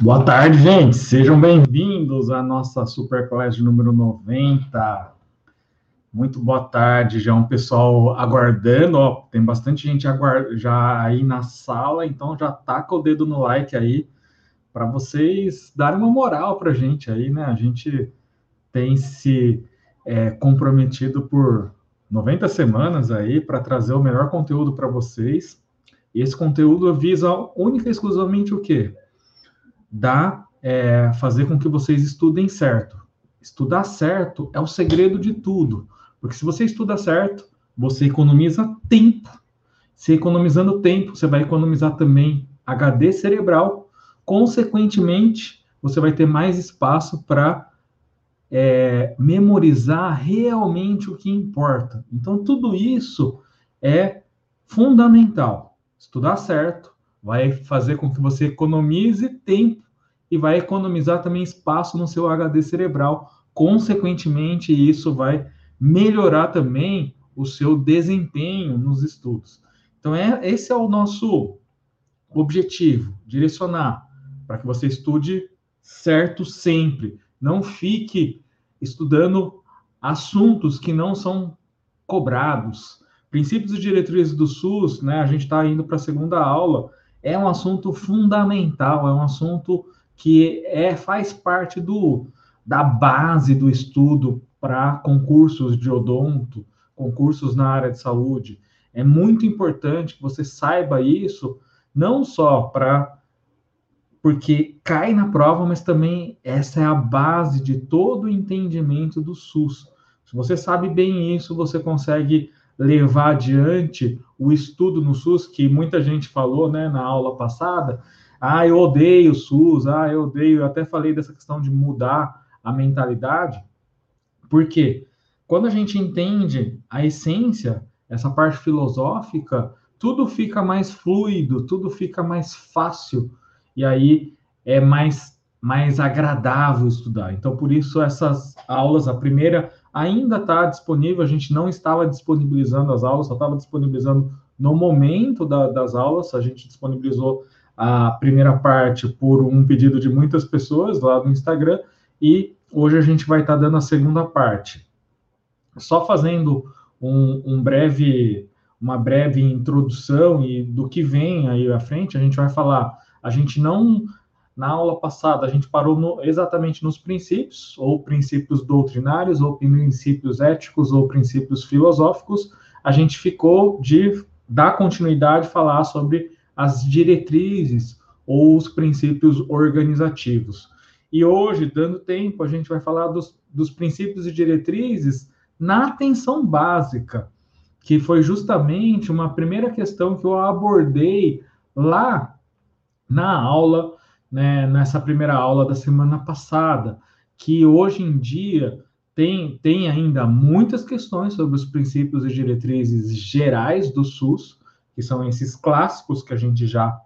Boa tarde, gente. Sejam bem-vindos à nossa Superclass número 90. Muito boa tarde. Já é um pessoal aguardando, ó, tem bastante gente já aí na sala, então já taca o dedo no like aí para vocês darem uma moral para a gente aí, né? A gente tem se é, comprometido por 90 semanas aí para trazer o melhor conteúdo para vocês. E esse conteúdo visa única e exclusivamente o quê? Dar, é, fazer com que vocês estudem certo. Estudar certo é o segredo de tudo. Porque se você estuda certo, você economiza tempo. Se economizando tempo, você vai economizar também HD cerebral Consequentemente, você vai ter mais espaço para é, memorizar realmente o que importa. Então, tudo isso é fundamental. Estudar certo vai fazer com que você economize tempo e vai economizar também espaço no seu HD cerebral. Consequentemente, isso vai melhorar também o seu desempenho nos estudos. Então, é, esse é o nosso objetivo: direcionar para que você estude certo sempre. Não fique estudando assuntos que não são cobrados. Princípios e diretrizes do SUS, né? A gente está indo para a segunda aula. É um assunto fundamental, é um assunto que é faz parte do da base do estudo para concursos de odonto, concursos na área de saúde. É muito importante que você saiba isso, não só para porque cai na prova, mas também essa é a base de todo o entendimento do SUS. Se você sabe bem isso, você consegue levar adiante o estudo no SUS, que muita gente falou né, na aula passada. Ah, eu odeio o SUS, ah, eu odeio. Eu até falei dessa questão de mudar a mentalidade. Por quê? Quando a gente entende a essência, essa parte filosófica, tudo fica mais fluido, tudo fica mais fácil e aí é mais, mais agradável estudar. Então, por isso, essas aulas, a primeira ainda está disponível, a gente não estava disponibilizando as aulas, só estava disponibilizando no momento da, das aulas, a gente disponibilizou a primeira parte por um pedido de muitas pessoas lá no Instagram, e hoje a gente vai estar tá dando a segunda parte. Só fazendo um, um breve, uma breve introdução e do que vem aí à frente, a gente vai falar a gente não, na aula passada, a gente parou no, exatamente nos princípios, ou princípios doutrinários, ou princípios éticos, ou princípios filosóficos. A gente ficou de dar continuidade, falar sobre as diretrizes ou os princípios organizativos. E hoje, dando tempo, a gente vai falar dos, dos princípios e diretrizes na atenção básica, que foi justamente uma primeira questão que eu abordei lá na aula, né, nessa primeira aula da semana passada, que hoje em dia tem, tem ainda muitas questões sobre os princípios e diretrizes gerais do SUS, que são esses clássicos que a gente já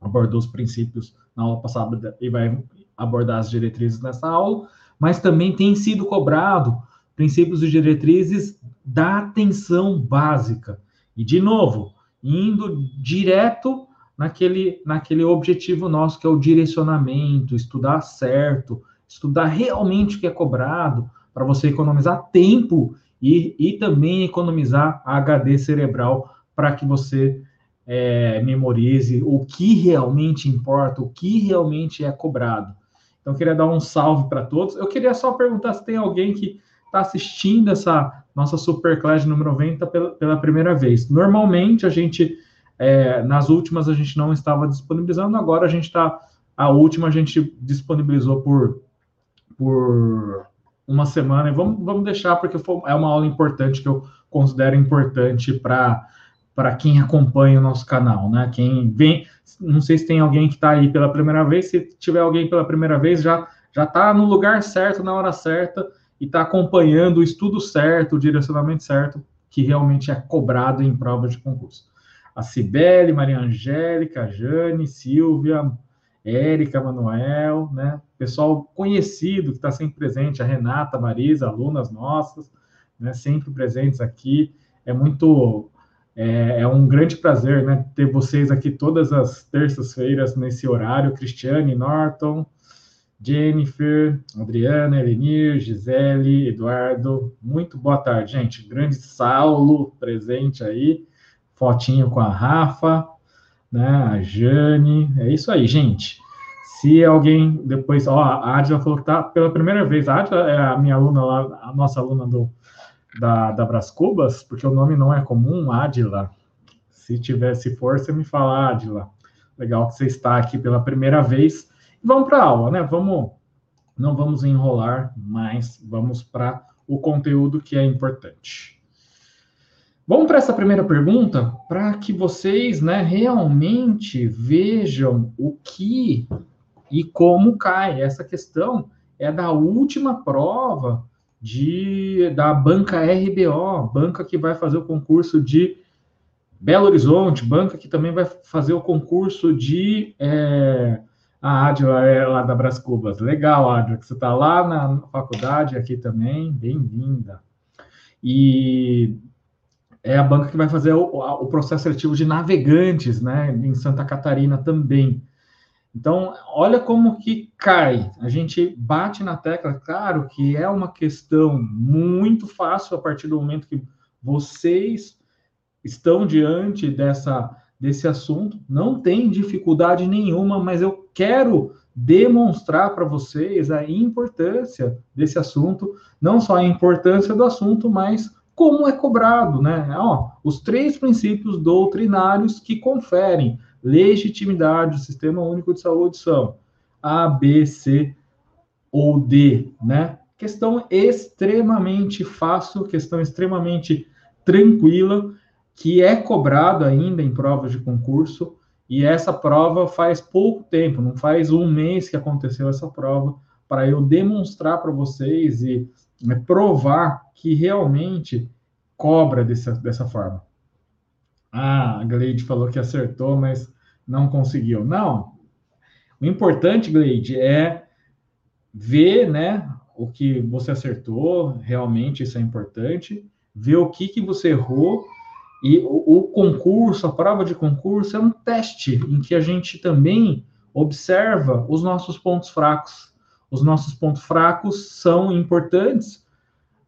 abordou os princípios na aula passada e vai abordar as diretrizes nessa aula, mas também tem sido cobrado princípios e diretrizes da atenção básica. E, de novo, indo direto naquele, naquele objetivo nosso que é o direcionamento, estudar certo, estudar realmente o que é cobrado, para você economizar tempo e, e também economizar HD cerebral para que você é, memorize o que realmente importa, o que realmente é cobrado. Então, eu queria dar um salve para todos. Eu queria só perguntar se tem alguém que está assistindo essa nossa Superclass número 90 pela, pela primeira vez. Normalmente, a gente é, nas últimas a gente não estava disponibilizando, agora a gente está. A última a gente disponibilizou por, por uma semana, e vamos, vamos deixar, porque foi, é uma aula importante que eu considero importante para para quem acompanha o nosso canal, né? Quem vem, não sei se tem alguém que está aí pela primeira vez, se tiver alguém pela primeira vez, já já está no lugar certo, na hora certa, e está acompanhando o estudo certo, o direcionamento certo, que realmente é cobrado em prova de concurso a Cibele, Maria Angélica, Jane, Silvia, Érica, Manuel, né? Pessoal conhecido que está sempre presente, a Renata, a Marisa, alunas nossas, né? Sempre presentes aqui. É muito É, é, um grande prazer né, ter vocês aqui todas as terças-feiras nesse horário. Cristiane Norton, Jennifer, Adriana, Elenir, Gisele, Eduardo. Muito boa tarde, gente. Grande Saulo presente aí. Fotinho com a Rafa, né? A Jane. É isso aí, gente. Se alguém depois, ó, a Adila falou que tá pela primeira vez. A Adila é a minha aluna lá, a nossa aluna do, da, da Bras Cubas, porque o nome não é comum, Adila. Se tivesse força, me fala, Adila. Legal que você está aqui pela primeira vez. Vamos para a aula, né? Vamos, não vamos enrolar mais, vamos para o conteúdo que é importante. Vamos para essa primeira pergunta, para que vocês, né, realmente vejam o que e como cai. Essa questão é da última prova de da banca RBO, banca que vai fazer o concurso de Belo Horizonte, banca que também vai fazer o concurso de é, a Adila é lá da Bras Cubas. Legal, Adila, que você está lá na faculdade aqui também, bem-vinda. E é a banca que vai fazer o, o processo seletivo de navegantes, né, em Santa Catarina também. Então, olha como que cai. A gente bate na tecla, claro que é uma questão muito fácil a partir do momento que vocês estão diante dessa desse assunto. Não tem dificuldade nenhuma, mas eu quero demonstrar para vocês a importância desse assunto, não só a importância do assunto, mas como é cobrado, né? Ó, os três princípios doutrinários que conferem legitimidade do Sistema Único de Saúde são A, B, C ou D, né? Questão extremamente fácil, questão extremamente tranquila, que é cobrado ainda em provas de concurso, e essa prova faz pouco tempo, não faz um mês que aconteceu essa prova, para eu demonstrar para vocês e né, provar que realmente cobra dessa, dessa forma. Ah, a Gleide falou que acertou, mas não conseguiu. Não. O importante, Gleide, é ver, né, o que você acertou, realmente isso é importante, ver o que, que você errou, e o, o concurso, a prova de concurso é um teste em que a gente também observa os nossos pontos fracos. Os nossos pontos fracos são importantes,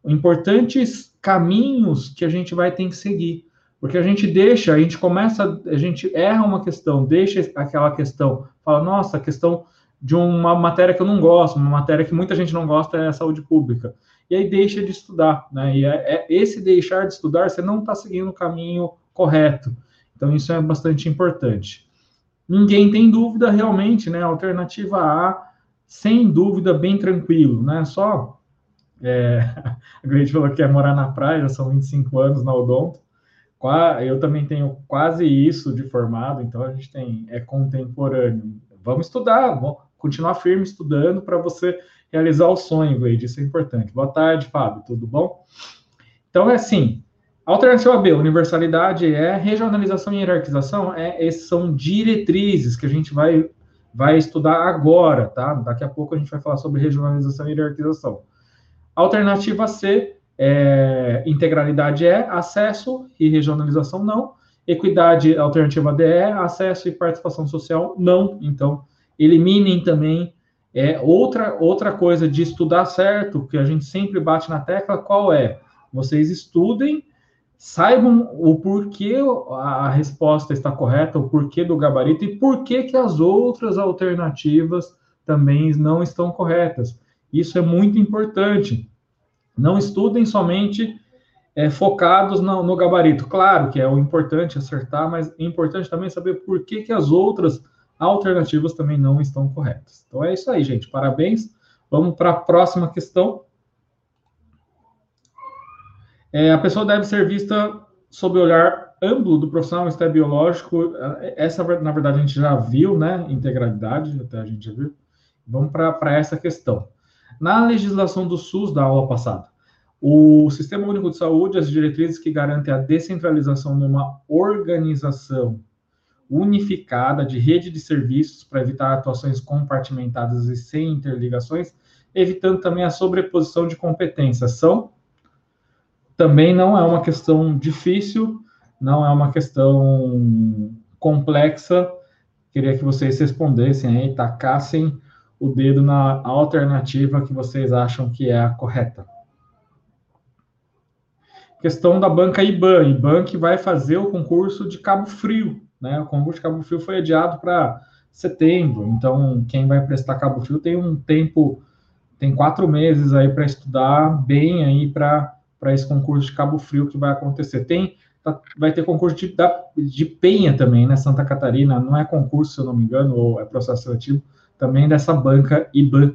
importantes caminhos que a gente vai ter que seguir. Porque a gente deixa, a gente começa, a gente erra uma questão, deixa aquela questão, fala, nossa, a questão de uma matéria que eu não gosto, uma matéria que muita gente não gosta é a saúde pública. E aí deixa de estudar, né? E é, é esse deixar de estudar, você não está seguindo o caminho correto. Então, isso é bastante importante. Ninguém tem dúvida realmente, né? Alternativa A, sem dúvida, bem tranquilo, né? Só é, a gente falou que é morar na praia, já são 25 anos na Odonto eu também tenho quase isso de formado, então a gente tem é contemporâneo. Vamos estudar, vamos continuar firme estudando para você realizar o sonho, Gleide, isso é importante. Boa tarde, Fábio, tudo bom? Então é assim, alternativa B, universalidade é regionalização e hierarquização, é, são diretrizes que a gente vai, vai estudar agora, tá? Daqui a pouco a gente vai falar sobre regionalização e hierarquização. Alternativa C é, integralidade é acesso e regionalização não. Equidade alternativa D é acesso e participação social não. Então, eliminem também é, outra, outra coisa de estudar certo, que a gente sempre bate na tecla, qual é? Vocês estudem, saibam o porquê a resposta está correta, o porquê do gabarito e porquê que as outras alternativas também não estão corretas. Isso é muito importante. Não estudem somente é, focados no, no, gabarito. Claro que é o importante acertar, mas é importante também saber por que, que as outras alternativas também não estão corretas. Então é isso aí, gente. Parabéns. Vamos para a próxima questão. É, a pessoa deve ser vista sob o olhar amplo do profissional biológico. Essa, na verdade, a gente já viu, né? Integralidade, até a gente já viu. Vamos para essa questão. Na legislação do SUS da aula passada, o Sistema Único de Saúde, as diretrizes que garantem a descentralização numa organização unificada de rede de serviços para evitar atuações compartimentadas e sem interligações, evitando também a sobreposição de competências. São também não é uma questão difícil, não é uma questão complexa. Queria que vocês respondessem aí, tacassem o dedo na alternativa que vocês acham que é a correta. Questão da banca IBAN. IBAN que vai fazer o concurso de Cabo Frio. Né? O concurso de Cabo Frio foi adiado para setembro. Então, quem vai prestar Cabo Frio tem um tempo, tem quatro meses aí para estudar bem aí para esse concurso de Cabo Frio que vai acontecer. Tem tá, vai ter concurso de, de Penha também, né? Santa Catarina, não é concurso, se eu não me engano, ou é processo seletivo, também dessa banca IBAN.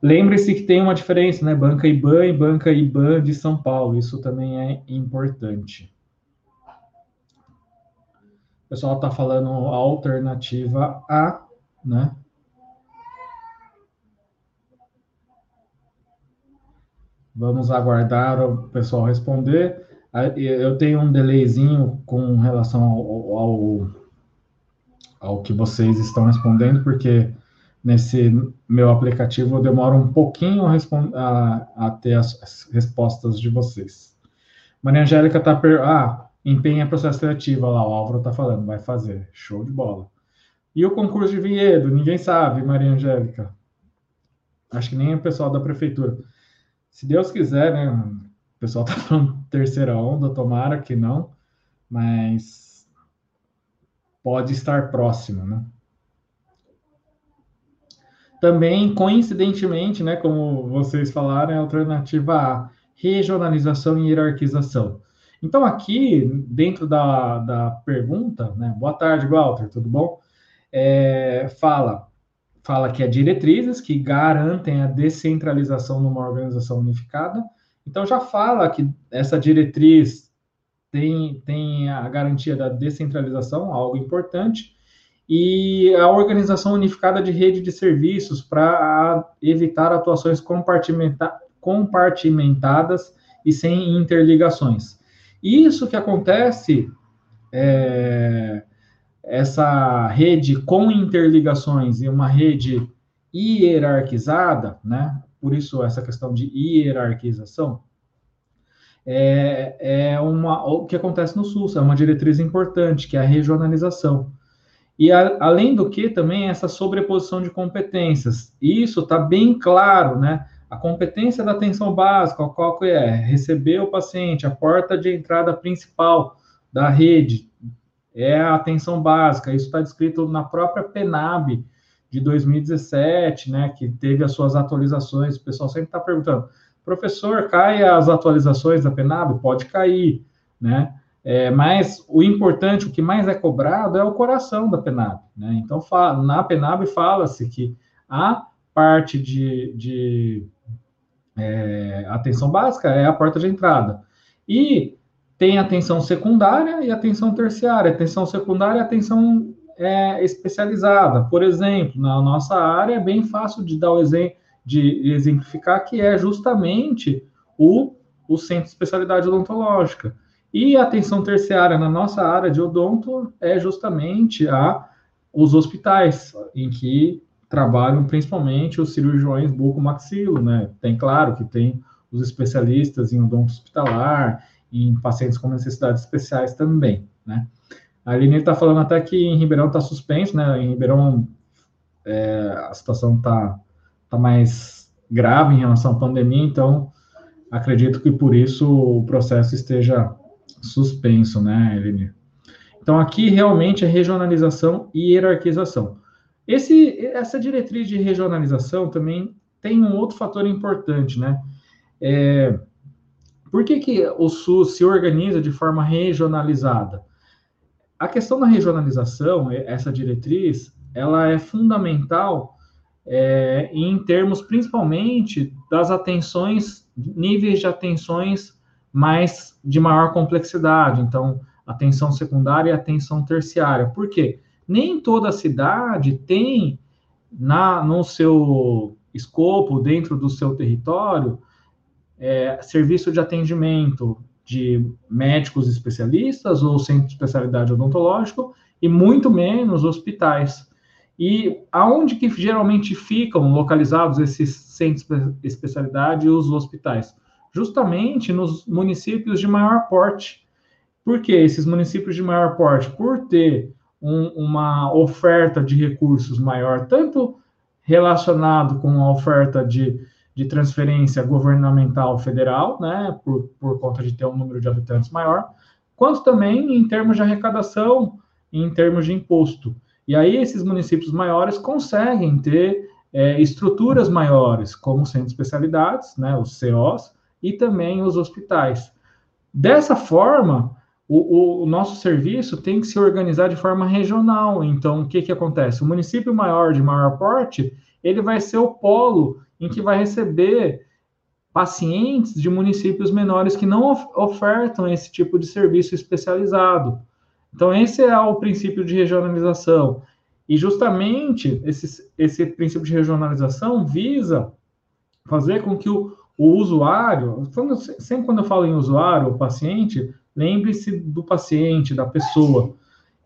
Lembre-se que tem uma diferença, né? Banca IBAN e banca IBAN de São Paulo, isso também é importante. O pessoal está falando alternativa A, né? Vamos aguardar o pessoal responder. Eu tenho um delayzinho com relação ao, ao, ao que vocês estão respondendo, porque nesse meu aplicativo eu demoro um pouquinho a, a, ter as, as, respostas de vocês. Maria Angélica está per... Ah, empenha processo seletivo, lá, o Álvaro está falando, vai fazer. Show de bola. E o concurso de vinhedo? Ninguém sabe, Maria Angélica. Acho que nem o pessoal da prefeitura. Se Deus quiser, né? O pessoal tá falando terceira onda, tomara que não, mas pode estar próximo, né? Também, coincidentemente, né, como vocês falaram, é a alternativa A, regionalização e hierarquização. Então, aqui, dentro da, da pergunta, né, boa tarde, Walter, tudo bom? É, fala fala que é diretrizes que garantem a descentralização numa organização unificada. Então já fala que essa diretriz tem, tem a garantia da descentralização, algo importante, e a organização unificada de rede de serviços para evitar atuações compartimenta, compartimentadas e sem interligações. Isso que acontece é, essa rede com interligações e uma rede hierarquizada, né? Por isso essa questão de hierarquização é, é uma o que acontece no SUS, é uma diretriz importante, que é a regionalização. E a, além do que também essa sobreposição de competências. Isso está bem claro, né? A competência da atenção básica, qual que é? Receber o paciente, a porta de entrada principal da rede, é a atenção básica. Isso está descrito na própria PENAB de 2017, né, que teve as suas atualizações. O pessoal sempre está perguntando, professor, cai as atualizações da PENAB? Pode cair, né? É, mas o importante, o que mais é cobrado é o coração da PENAB, né? Então, na PENAB fala-se que a parte de, de é, atenção básica é a porta de entrada. E tem atenção secundária e atenção terciária. Atenção secundária é atenção é, especializada. Por exemplo, na nossa área é bem fácil de dar o exemplo, de exemplificar que é justamente o, o centro de especialidade odontológica. E a atenção terciária na nossa área de odonto é justamente a os hospitais, em que trabalham principalmente os cirurgiões bucomaxilo, né? Tem claro que tem os especialistas em odonto hospitalar em pacientes com necessidades especiais também, né? A Aline está falando até que em Ribeirão está suspenso, né? Em Ribeirão é, a situação está tá mais grave em relação à pandemia, então acredito que por isso o processo esteja suspenso, né, Eline? Então aqui realmente é regionalização e hierarquização. Esse, essa diretriz de regionalização também tem um outro fator importante, né? É, por que, que o SUS se organiza de forma regionalizada? A questão da regionalização, essa diretriz, ela é fundamental é, em termos principalmente das atenções, níveis de atenções mais de maior complexidade. Então, atenção secundária e atenção terciária. Por quê? Nem toda cidade tem na no seu escopo, dentro do seu território, é, serviço de atendimento de médicos especialistas ou centro de especialidade odontológico e muito menos hospitais. E aonde que geralmente ficam localizados esses centros de especialidade e os hospitais? Justamente nos municípios de maior porte. Porque esses municípios de maior porte, por ter um, uma oferta de recursos maior, tanto relacionado com a oferta de, de transferência governamental federal, né, por, por conta de ter um número de habitantes maior, quanto também em termos de arrecadação, em termos de imposto. E aí esses municípios maiores conseguem ter é, estruturas maiores, como centros de especialidades, né, os COs, e também os hospitais. Dessa forma, o, o, nosso serviço tem que se organizar de forma regional. Então, o que, que acontece? O município maior, de maior porte, ele vai ser o polo em que vai receber pacientes de municípios menores que não ofertam esse tipo de serviço especializado. Então, esse é o princípio de regionalização. E justamente esse, esse princípio de regionalização visa fazer com que o, o usuário, quando, sempre quando eu falo em usuário, o paciente, lembre-se do paciente, da pessoa,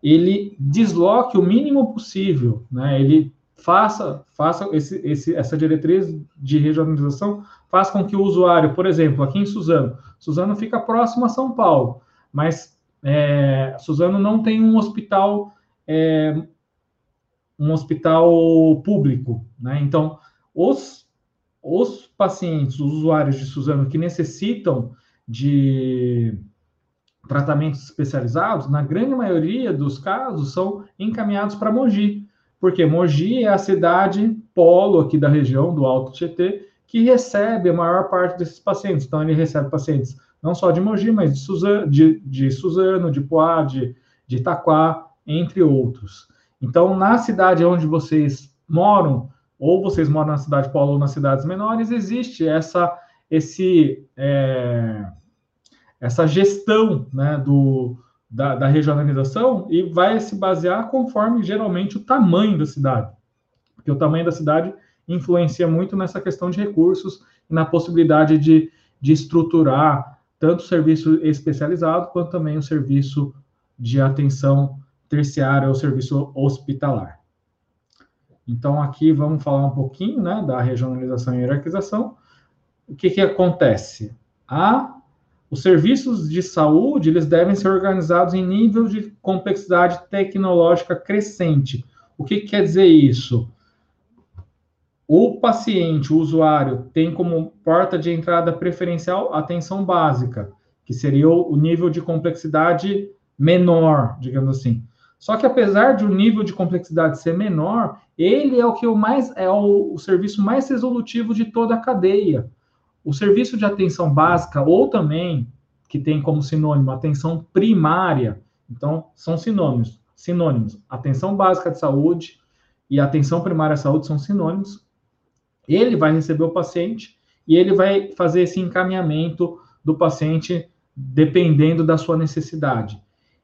ele desloque o mínimo possível, né? Ele faça, faça esse, esse, essa diretriz de regionalização, faz com que o usuário, por exemplo, aqui em Suzano, Suzano fica próximo a São Paulo, mas é, Suzano não tem um hospital é, um hospital público, né? Então, os, os pacientes, os usuários de Suzano que necessitam de tratamentos especializados, na grande maioria dos casos, são encaminhados para Mogi, porque Mogi é a cidade polo aqui da região do Alto Tietê que recebe a maior parte desses pacientes. Então, ele recebe pacientes não só de Mogi, mas de Suzano, de, de, Suzano, de Poá, de, de Itaquá, entre outros. Então, na cidade onde vocês moram, ou vocês moram na cidade polo ou nas cidades menores, existe essa, esse, é, essa gestão né, do, da, da, regionalização e vai se basear conforme geralmente o tamanho da cidade. Porque o tamanho da cidade influencia muito nessa questão de recursos e na possibilidade de, de estruturar tanto o serviço especializado quanto também o serviço de atenção terciário ou serviço hospitalar. Então, aqui vamos falar um pouquinho né, da regionalização e hierarquização. O que, que acontece? A, os serviços de saúde eles devem ser organizados em nível de complexidade tecnológica crescente. O que, que quer dizer isso? O paciente, o usuário, tem como porta de entrada preferencial a atenção básica, que seria o nível de complexidade menor, digamos assim. Só que apesar de o nível de complexidade ser menor, ele é o que o mais é o, o serviço mais resolutivo de toda a cadeia. O serviço de atenção básica ou também que tem como sinônimo atenção primária, então são sinônimos, sinônimos. Atenção básica de saúde e atenção primária à saúde são sinônimos. Ele vai receber o paciente e ele vai fazer esse encaminhamento do paciente dependendo da sua necessidade.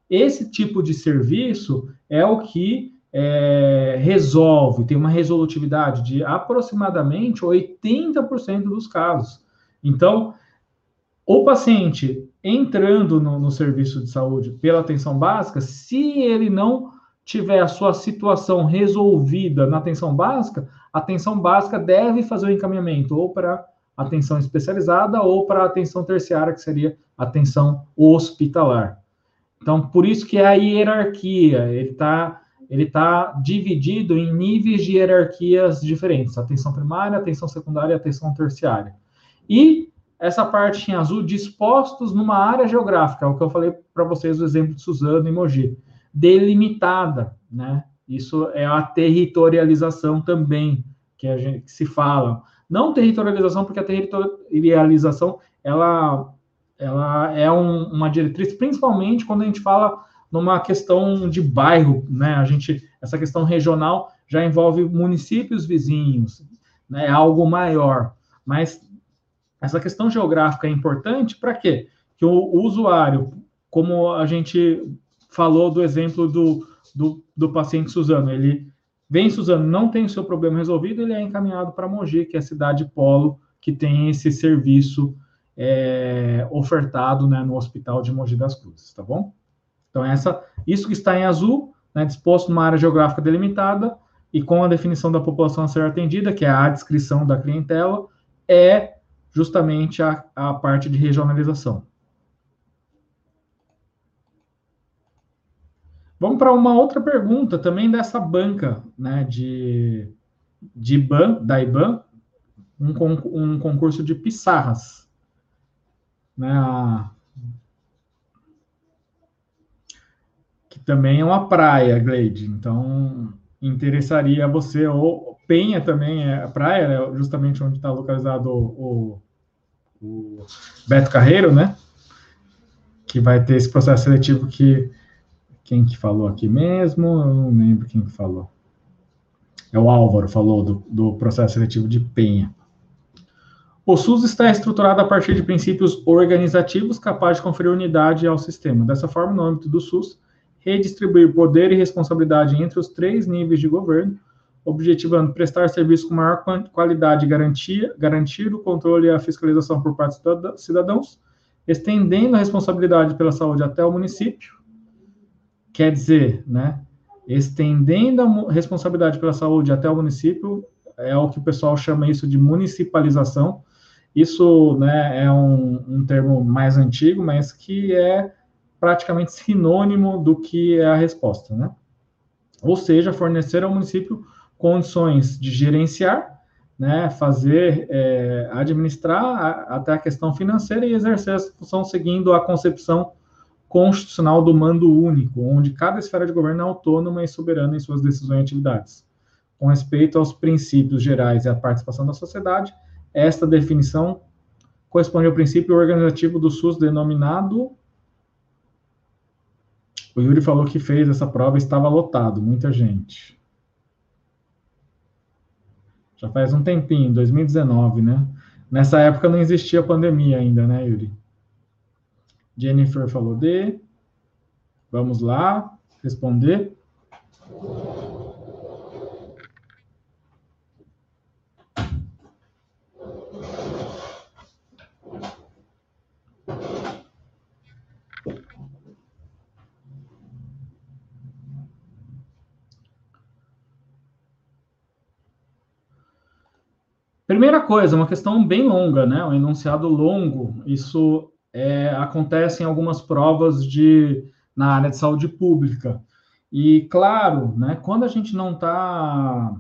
Esse tipo de serviço é o que é, resolve, tem uma resolutividade de aproximadamente 80% dos casos. Então, o paciente entrando no, no, serviço de saúde pela atenção básica, se ele não tiver a sua situação resolvida na atenção básica, a atenção básica deve fazer o encaminhamento ou para atenção especializada ou para atenção terciária, que seria atenção hospitalar. Então, por isso que é a hierarquia, ele está ele tá dividido em níveis de hierarquias diferentes, atenção primária, atenção secundária e atenção terciária. E essa parte em azul, dispostos numa área geográfica, é o que eu falei para vocês do exemplo de Suzano e Mogi, delimitada, né? Isso é a territorialização também, que a gente que se fala. Não territorialização, porque a territorialização, ela ela é um, uma diretriz, principalmente quando a gente fala numa questão de bairro, né? A gente, essa questão regional já envolve municípios vizinhos, né? É algo maior. Mas essa questão geográfica é importante para quê? Que o, o, usuário, como a gente falou do exemplo do, do, do paciente Suzano, ele vem Suzano, não tem o seu problema resolvido, ele é encaminhado para Mogi, que é a cidade polo que tem esse serviço é, ofertado né, no Hospital de Mogi das Cruzes, tá bom? Então, essa, isso que está em azul, né, disposto numa área geográfica delimitada e com a definição da população a ser atendida, que é a descrição da clientela, é justamente a, a parte de regionalização. Vamos para uma outra pergunta também dessa banca, né, de, de IBAN, da IBAN, um, um concurso de pissarras. Né, a, que também é uma praia, Glade. Então, interessaria você, ou Penha também é a praia, é justamente onde está localizado o, o, o Beto Carreiro, né? Que vai ter esse processo seletivo que quem que falou aqui mesmo? Eu não lembro quem que falou. É o Álvaro falou do, do processo seletivo de Penha. O SUS está estruturado a partir de princípios organizativos capazes de conferir unidade ao sistema. Dessa forma, no âmbito do SUS, redistribuir poder e responsabilidade entre os três níveis de governo, objetivando prestar serviço com maior qualidade e garantia, garantir o controle e a fiscalização por parte dos cidadãos, estendendo a responsabilidade pela saúde até o município, Quer dizer, né, estendendo a responsabilidade pela saúde até o município, é o que o pessoal chama isso de municipalização. Isso né, é um, um termo mais antigo, mas que é praticamente sinônimo do que é a resposta, né? Ou seja, fornecer ao município condições de gerenciar, né, fazer, é, administrar a, até a questão financeira e exercer essa função seguindo a concepção constitucional do mando único, onde cada esfera de governo é autônoma e soberana em suas decisões e atividades. Com respeito aos princípios gerais e à participação da sociedade, esta definição corresponde ao princípio organizativo do SUS denominado. O Yuri falou que fez essa prova e estava lotado, muita gente. Já faz um tempinho, 2019, né? Nessa época não existia pandemia ainda, né, Yuri? Jennifer falou D. Vamos lá, responder. Primeira coisa, uma questão bem longa, né? Um enunciado longo. Isso é, acontecem algumas provas de, na área de saúde pública. E, claro, né, quando a gente não está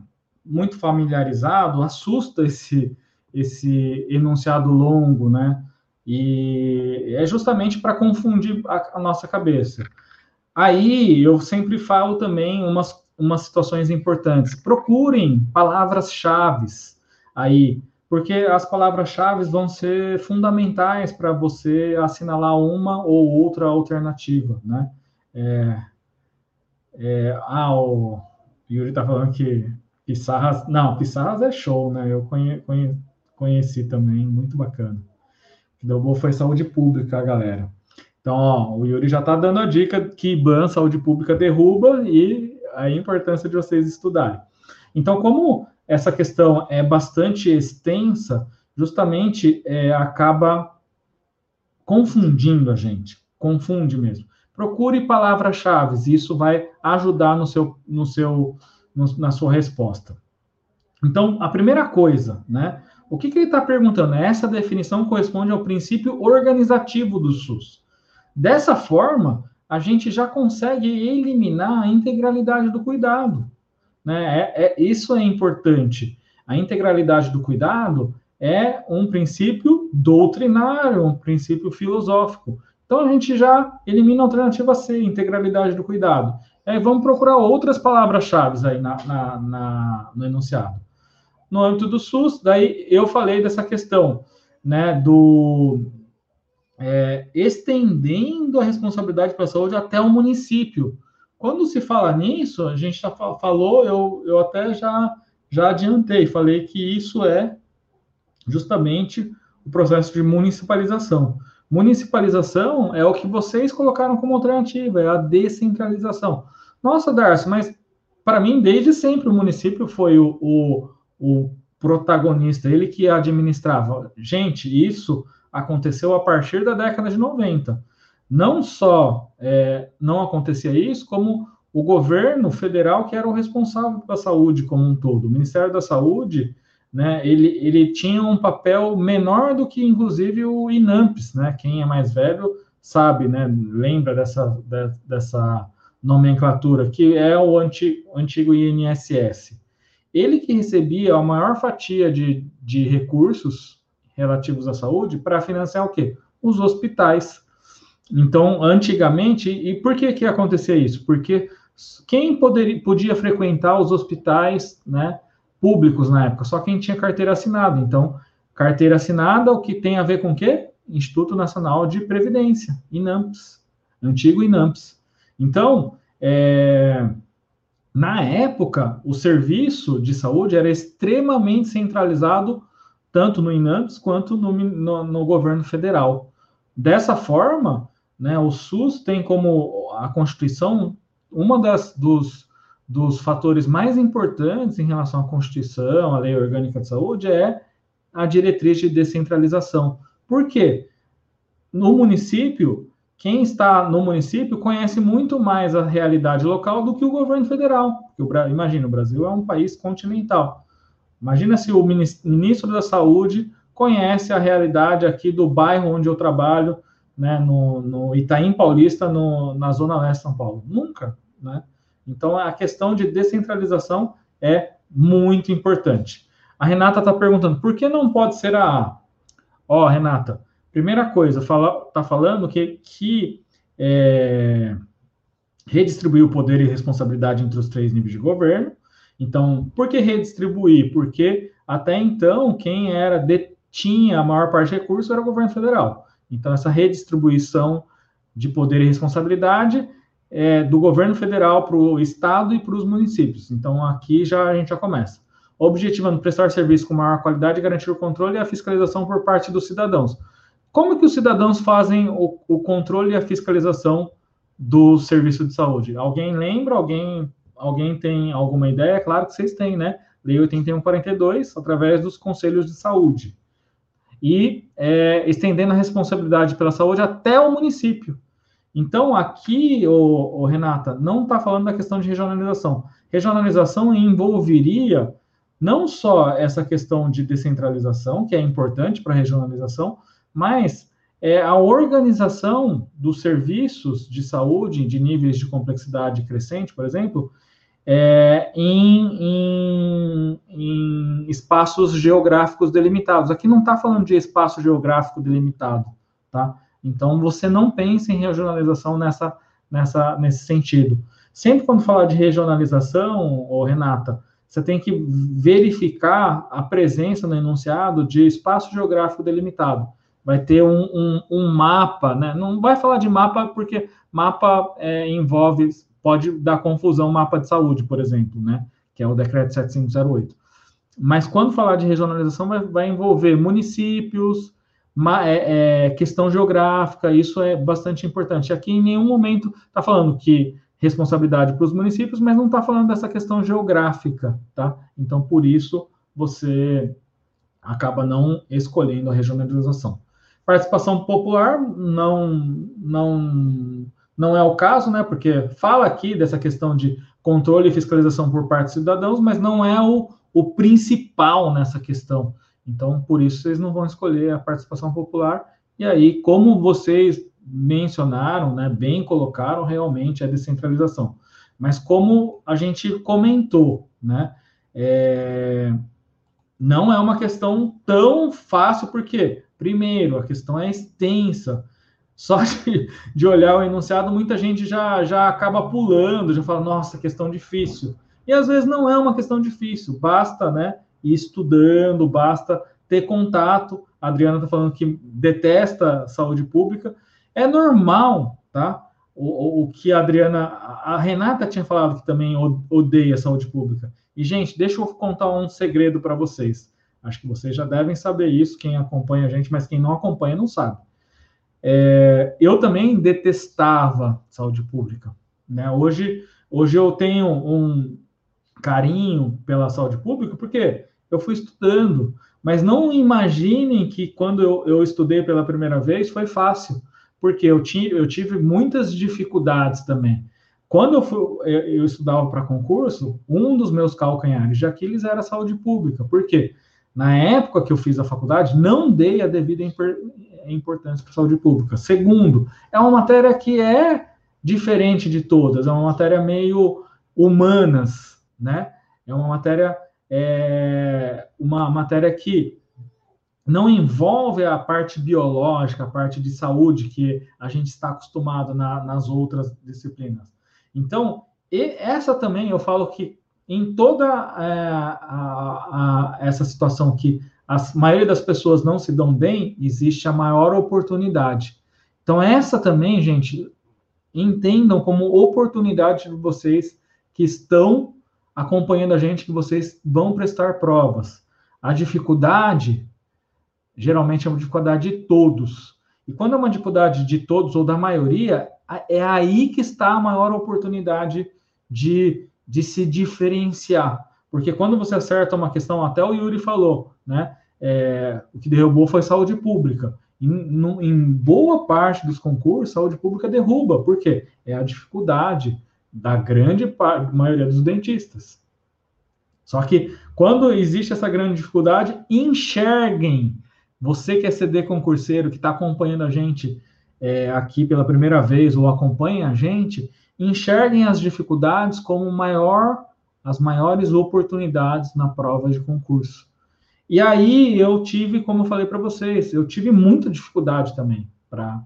muito familiarizado, assusta esse, esse enunciado longo, né? E é justamente para confundir a, a, nossa cabeça. Aí eu sempre falo também umas, umas situações importantes. Procurem palavras-chave aí porque as palavras-chave vão ser fundamentais para você assinalar uma ou outra alternativa, né? É, é, ah, o Yuri está falando que Pissarras... Não, Pissarras é show, né? Eu conhe, conhe, conheci também, muito bacana. Bom foi saúde pública, galera. Então, ó, o Yuri já está dando a dica que IBAN, saúde pública, derruba e a importância de vocês estudarem. Então, como essa questão é bastante extensa, justamente é, acaba confundindo a gente, confunde mesmo. Procure palavras-chave, isso vai ajudar no seu, no seu, no, na sua resposta. Então, a primeira coisa, né? O que, que ele está perguntando? Essa definição corresponde ao princípio organizativo do SUS. Dessa forma, a gente já consegue eliminar a integralidade do cuidado. Né? É, é, isso é importante. A integralidade do cuidado é um princípio doutrinário, um princípio filosófico. Então a gente já elimina a alternativa C, integralidade do cuidado. Aí vamos procurar outras palavras-chave aí na, na, na, no enunciado. No âmbito do SUS, daí eu falei dessa questão, né, do é, estendendo a responsabilidade para a saúde até o município. Quando se fala nisso, a gente já falou, eu, eu até já, já adiantei, falei que isso é justamente o processo de municipalização. Municipalização é o que vocês colocaram como alternativa, é a descentralização. Nossa, Darcy, mas para mim, desde sempre, o município foi o, o, o protagonista, ele que administrava. Gente, isso aconteceu a partir da década de 90 não só é, não acontecia isso, como o governo federal, que era o responsável pela saúde como um todo, o Ministério da Saúde, né, ele, ele tinha um papel menor do que, inclusive, o INAMPS, né, quem é mais velho sabe, né, lembra dessa, dessa nomenclatura, que é o antigo, antigo INSS. Ele que recebia a maior fatia de, de recursos relativos à saúde para financiar o quê? Os hospitais. Então, antigamente, e por que que acontecia isso? Porque quem poderia, podia frequentar os hospitais, né, públicos na época? Só quem tinha carteira assinada. Então, carteira assinada, o que tem a ver com o quê? Instituto Nacional de Previdência, INAMPS, antigo INAMPS. Então, é, na época, o serviço de saúde era extremamente centralizado, tanto no INAMPS quanto no, no, no governo federal. Dessa forma, né, o SUS tem como a Constituição uma das dos, dos fatores mais importantes em relação à Constituição, à Lei Orgânica de Saúde, é a diretriz de descentralização. Por quê? No município, quem está no município conhece muito mais a realidade local do que o governo federal. Imagina, o Brasil é um país continental. Imagina se o ministro da Saúde conhece a realidade aqui do bairro onde eu trabalho, né, no, no Itaim Paulista, no, na Zona Leste de São Paulo. Nunca, né? Então, a questão de descentralização é muito importante. A Renata está perguntando, por que não pode ser a A? Ó, oh, Renata, Primeira coisa, fala, tá falando que, que é, redistribuir o poder e responsabilidade entre os três níveis de governo. Então, por que redistribuir? Porque até então quem era detinha a maior parte de recursos era o governo federal. Então, essa redistribuição de poder e responsabilidade é do governo federal para o estado e para os municípios. Então, aqui já a gente já começa. Objetivando prestar serviço com maior qualidade garantir o controle e a fiscalização por parte dos cidadãos. Como que os cidadãos fazem o, o controle e a fiscalização do serviço de saúde? Alguém lembra? Alguém, alguém tem alguma ideia? Claro que vocês têm, né? Lei 8142, através dos conselhos de saúde. E é, estendendo a responsabilidade pela saúde até o município. Então, aqui, o, o Renata, não está falando da questão de regionalização. Regionalização envolveria não só essa questão de descentralização, que é importante para a regionalização, mas é, a organização dos serviços de saúde de níveis de complexidade crescente, por exemplo, é, em, em, em, espaços geográficos delimitados. Aqui não está falando de espaço geográfico delimitado, tá? Então você não pensa em regionalização nessa, nessa, nesse sentido. Sempre quando falar de regionalização, Renata, você tem que verificar a presença no enunciado de espaço geográfico delimitado vai ter um, um, um, mapa, né? Não vai falar de mapa porque mapa é, envolve, pode dar confusão, mapa de saúde, por exemplo, né? Que é o decreto 7508. Mas quando falar de regionalização, vai, vai envolver municípios, é, é, questão geográfica, isso é bastante importante. Aqui em nenhum momento está falando que responsabilidade para os municípios, mas não está falando dessa questão geográfica, tá? Então, por isso, você acaba não escolhendo a regionalização. Participação popular não, não, não é o caso, né? Porque fala aqui dessa questão de controle e fiscalização por parte dos cidadãos, mas não é o, o principal nessa questão. Então, por isso, vocês não vão escolher a participação popular. E aí, como vocês mencionaram, né, bem colocaram, realmente é descentralização. Mas como a gente comentou, né, é, não é uma questão tão fácil, porque Primeiro, a questão é extensa. Só de, de olhar o enunciado, muita gente já, já acaba pulando, já fala, nossa, questão difícil. E às vezes não é uma questão difícil, basta né, ir estudando, basta ter contato. A Adriana está falando que detesta saúde pública. É normal, tá? O, o, o, que a Adriana, a Renata tinha falado que também odeia saúde pública. E, gente, deixa eu contar um segredo para vocês. Acho que vocês já devem saber isso, quem acompanha a gente, mas quem não acompanha não sabe. É, eu também detestava saúde pública. Né? Hoje, hoje eu tenho um carinho pela saúde pública, porque eu fui estudando, mas não imaginem que quando eu, eu estudei pela primeira vez foi fácil, porque eu, tinha, eu tive muitas dificuldades também. Quando eu, fui, eu, eu estudava para concurso, um dos meus calcanhares de Aquiles era a saúde pública. Por quê? Na época que eu fiz a faculdade, não dei a devida importância para a saúde pública. Segundo, é uma matéria que é, diferente de todas, é uma matéria meio humanas, né? É uma matéria, é, uma matéria que não envolve a parte biológica, a parte de saúde que a gente está acostumado na, nas outras disciplinas. Então, essa também eu falo que em toda é, a, a, essa situação que a maioria das pessoas não se dão bem, existe a maior oportunidade. Então, essa também, gente, entendam como oportunidade de vocês que estão acompanhando a gente, que vocês vão prestar provas. A dificuldade, geralmente, é uma dificuldade de todos. E quando é uma dificuldade de todos ou da maioria, é aí que está a maior oportunidade de, de se diferenciar. Porque quando você acerta uma questão, até o Yuri falou, né? É, o que derrubou foi saúde pública. Em, no, em, boa parte dos concursos, saúde pública derruba. Por quê? É a dificuldade da grande maioria dos dentistas. Só que quando existe essa grande dificuldade, enxerguem. Você que é CD concurseiro, que está acompanhando a gente é, aqui pela primeira vez ou acompanha a gente, enxerguem as dificuldades como maior, as maiores oportunidades na prova de concurso. E aí eu tive, como eu falei para vocês, eu tive muita dificuldade também para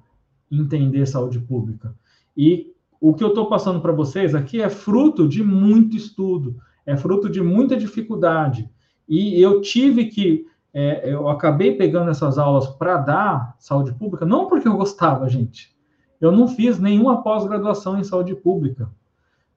entender saúde pública. E o que eu estou passando para vocês aqui é fruto de muito estudo, é fruto de muita dificuldade. E eu tive que, é, eu acabei pegando essas aulas para dar saúde pública, não porque eu gostava, gente. Eu não fiz nenhuma pós-graduação em saúde pública.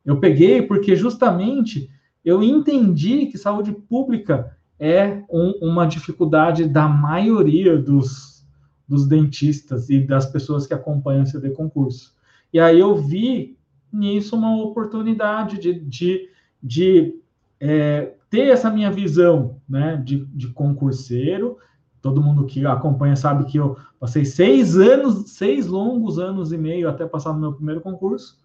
Eu peguei porque justamente eu entendi que saúde pública é um, uma dificuldade da maioria dos, dos dentistas e das pessoas que acompanham o CD concurso. E aí eu vi nisso uma oportunidade de, de, de é, ter essa minha visão né, de, de concurseiro. Todo mundo que acompanha sabe que eu passei seis anos, seis longos anos e meio até passar no meu primeiro concurso.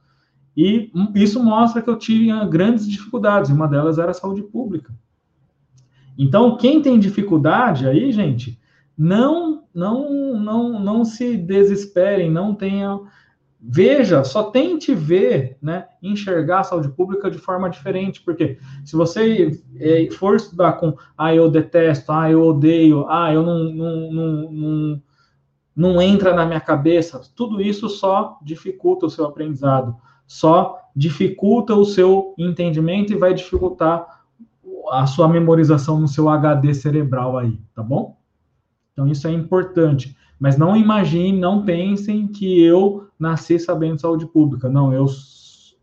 E isso mostra que eu tinha grandes dificuldades. Uma delas era a saúde pública. Então, quem tem dificuldade aí, gente, não, não, não, não se desesperem, não tenha veja, só tente ver, né, enxergar a saúde pública de forma diferente, porque se você é, for estudar com, ah, eu detesto, ah, eu odeio, ah, eu não, não, não, não, não entra na minha cabeça, tudo isso só dificulta o seu aprendizado, só dificulta o seu entendimento e vai dificultar a sua memorização no seu HD cerebral aí, tá bom? Então isso é importante. Mas não imaginem, não pensem que eu nasci sabendo saúde pública. Não, eu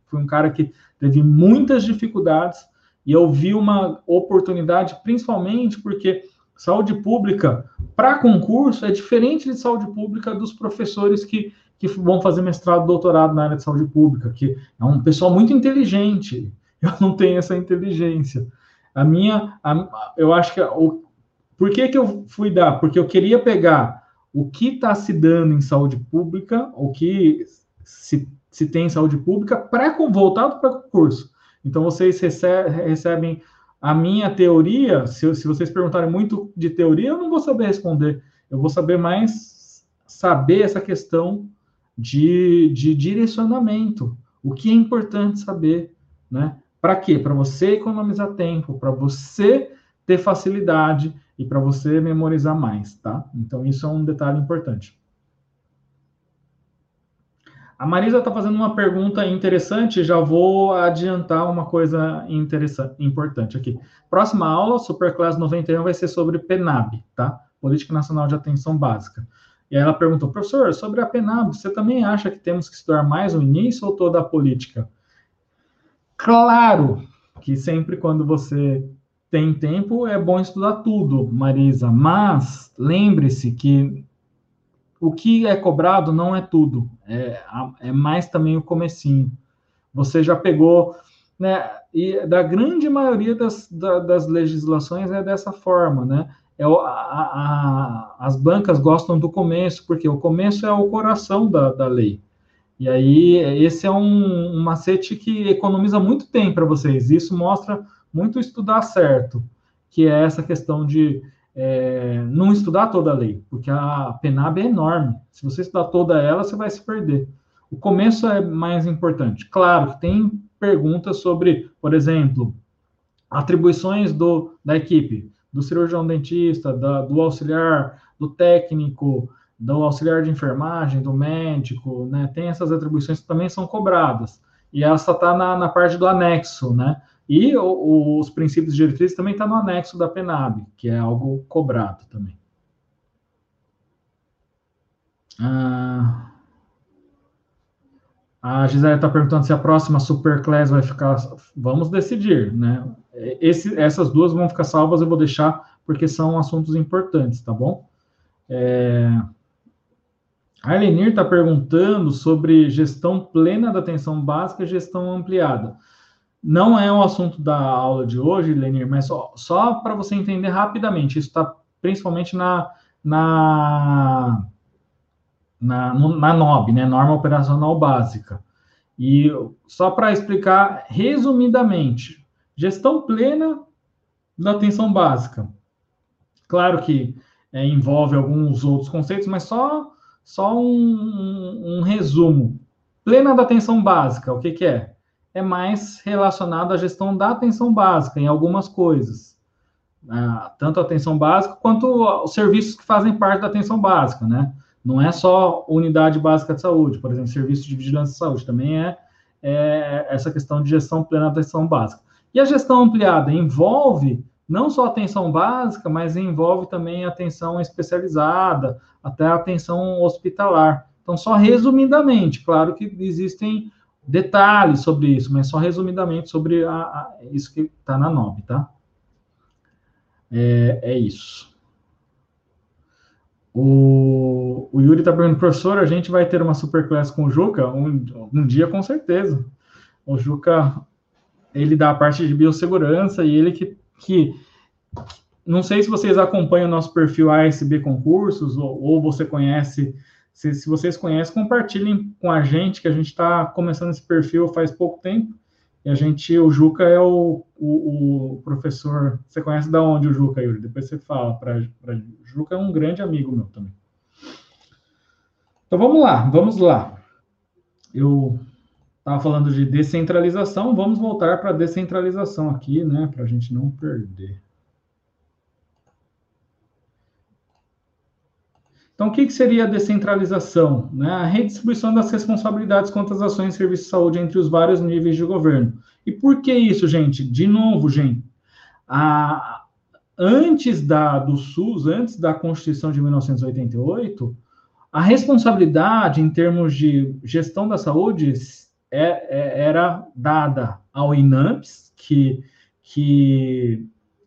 fui um cara que teve muitas dificuldades e eu vi uma oportunidade, principalmente porque saúde pública para concurso é diferente de saúde pública dos professores que, que vão fazer mestrado, doutorado na área de saúde pública, que é um pessoal muito inteligente. Eu não tenho essa inteligência. A minha, a, eu acho que o, por que, que eu fui dar? Porque eu queria pegar o que está se dando em saúde pública, o que se, se tem em saúde pública, pré voltado para concurso. Então, vocês recebem a minha teoria. Se, se vocês perguntarem muito de teoria, eu não vou saber responder. Eu vou saber mais saber essa questão de, de direcionamento. O que é importante saber, né? Para quê? Para você economizar tempo, para você ter facilidade e para você memorizar mais, tá? Então, isso é um detalhe importante. A Marisa está fazendo uma pergunta interessante, já vou adiantar uma coisa interessante, importante aqui. Próxima aula, Superclass 91, vai ser sobre PENAB, tá? Política Nacional de Atenção Básica. E ela perguntou, professor, sobre a PENAB, você também acha que temos que estudar mais o início ou toda a política? Claro que sempre quando você tem tempo, é bom estudar tudo, Marisa, mas lembre-se que o que é cobrado não é tudo, é, é mais também o comecinho. Você já pegou, né? E da grande maioria das, da, das legislações é dessa forma, né? É, a, a, as bancas gostam do começo, porque o começo é o coração da, da lei. E aí, esse é um, um macete que economiza muito tempo para vocês. Isso mostra muito estudar certo, que é essa questão de é, não estudar toda a lei, porque a PENAB é enorme. Se você estudar toda ela, você vai se perder. O começo é mais importante. Claro que tem perguntas sobre, por exemplo, atribuições do, da equipe, do cirurgião dentista, da, do auxiliar, do técnico, do auxiliar de enfermagem, do médico, né? Tem essas atribuições que também são cobradas. E essa está na, na parte do anexo, né? E o, os princípios diretrizes também está no anexo da PENAB, que é algo cobrado também. Ah, a Gisele está perguntando se a próxima Superclass vai ficar. Vamos decidir, né? Esse, essas duas vão ficar salvas, eu vou deixar, porque são assuntos importantes, tá bom? É... A Elenir está perguntando sobre gestão plena da atenção básica e gestão ampliada. Não é o assunto da aula de hoje, Lenir, mas só, só para você entender rapidamente, isso está principalmente na, na na, na NOB, né, Norma Operacional Básica. E só para explicar resumidamente, gestão plena da atenção básica. Claro que é, envolve alguns outros conceitos, mas só, só um, um, um resumo. Plena da atenção básica, o que, que é? É mais relacionado à gestão da atenção básica em algumas coisas. Ah, tanto a atenção básica quanto os serviços que fazem parte da atenção básica, né? Não é só unidade básica de saúde, por exemplo, serviço de vigilância de saúde, também é, é essa questão de gestão plena da atenção básica. E a gestão ampliada envolve não só atenção básica, mas envolve também atenção especializada, até atenção hospitalar. Então, só resumidamente, claro que existem detalhes sobre isso, mas só resumidamente sobre a, a, isso que está na NOB, tá? É, é isso. O, o Yuri está perguntando, professor, a gente vai ter uma superclass com o Juca? Um, um dia, com certeza. O Juca, ele dá a parte de biossegurança e ele que, que não sei se vocês acompanham o nosso perfil ASB Concursos, ou, ou você conhece, se, se, vocês conhecem, compartilhem com a gente, que a gente está começando esse perfil faz pouco tempo, e a gente, o Juca é o, o, o professor. Você conhece da onde o Juca, Yuri? Depois você fala para Juca é um grande amigo meu também. Então vamos lá, vamos lá. Eu estava falando de descentralização, vamos voltar para a descentralização aqui, né? Para a gente não perder. Então, o que, que seria a descentralização? Né? A redistribuição das responsabilidades quanto às ações de serviço de saúde entre os vários níveis de governo. E por que isso, gente? De novo, gente, a, antes da, do SUS, antes da Constituição de 1988, a responsabilidade em termos de gestão da saúde é, é, era dada ao INAMPS, que, que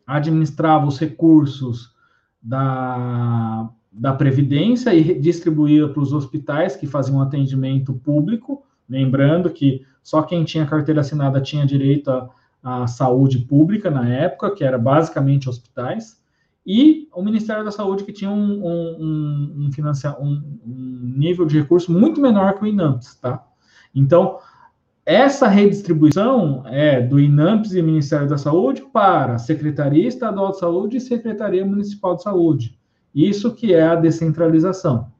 administrava os recursos da da Previdência e distribuía para os hospitais que faziam atendimento público, lembrando que só quem tinha carteira assinada tinha direito à, à saúde pública na época, que era basicamente hospitais, e o Ministério da Saúde, que tinha um, um, um, um, um nível de recurso muito menor que o INAMPS, tá? Então, essa redistribuição é do INAMPS e Ministério da Saúde para Secretaria Estadual de Saúde e Secretaria Municipal de Saúde. Isso que é a descentralização.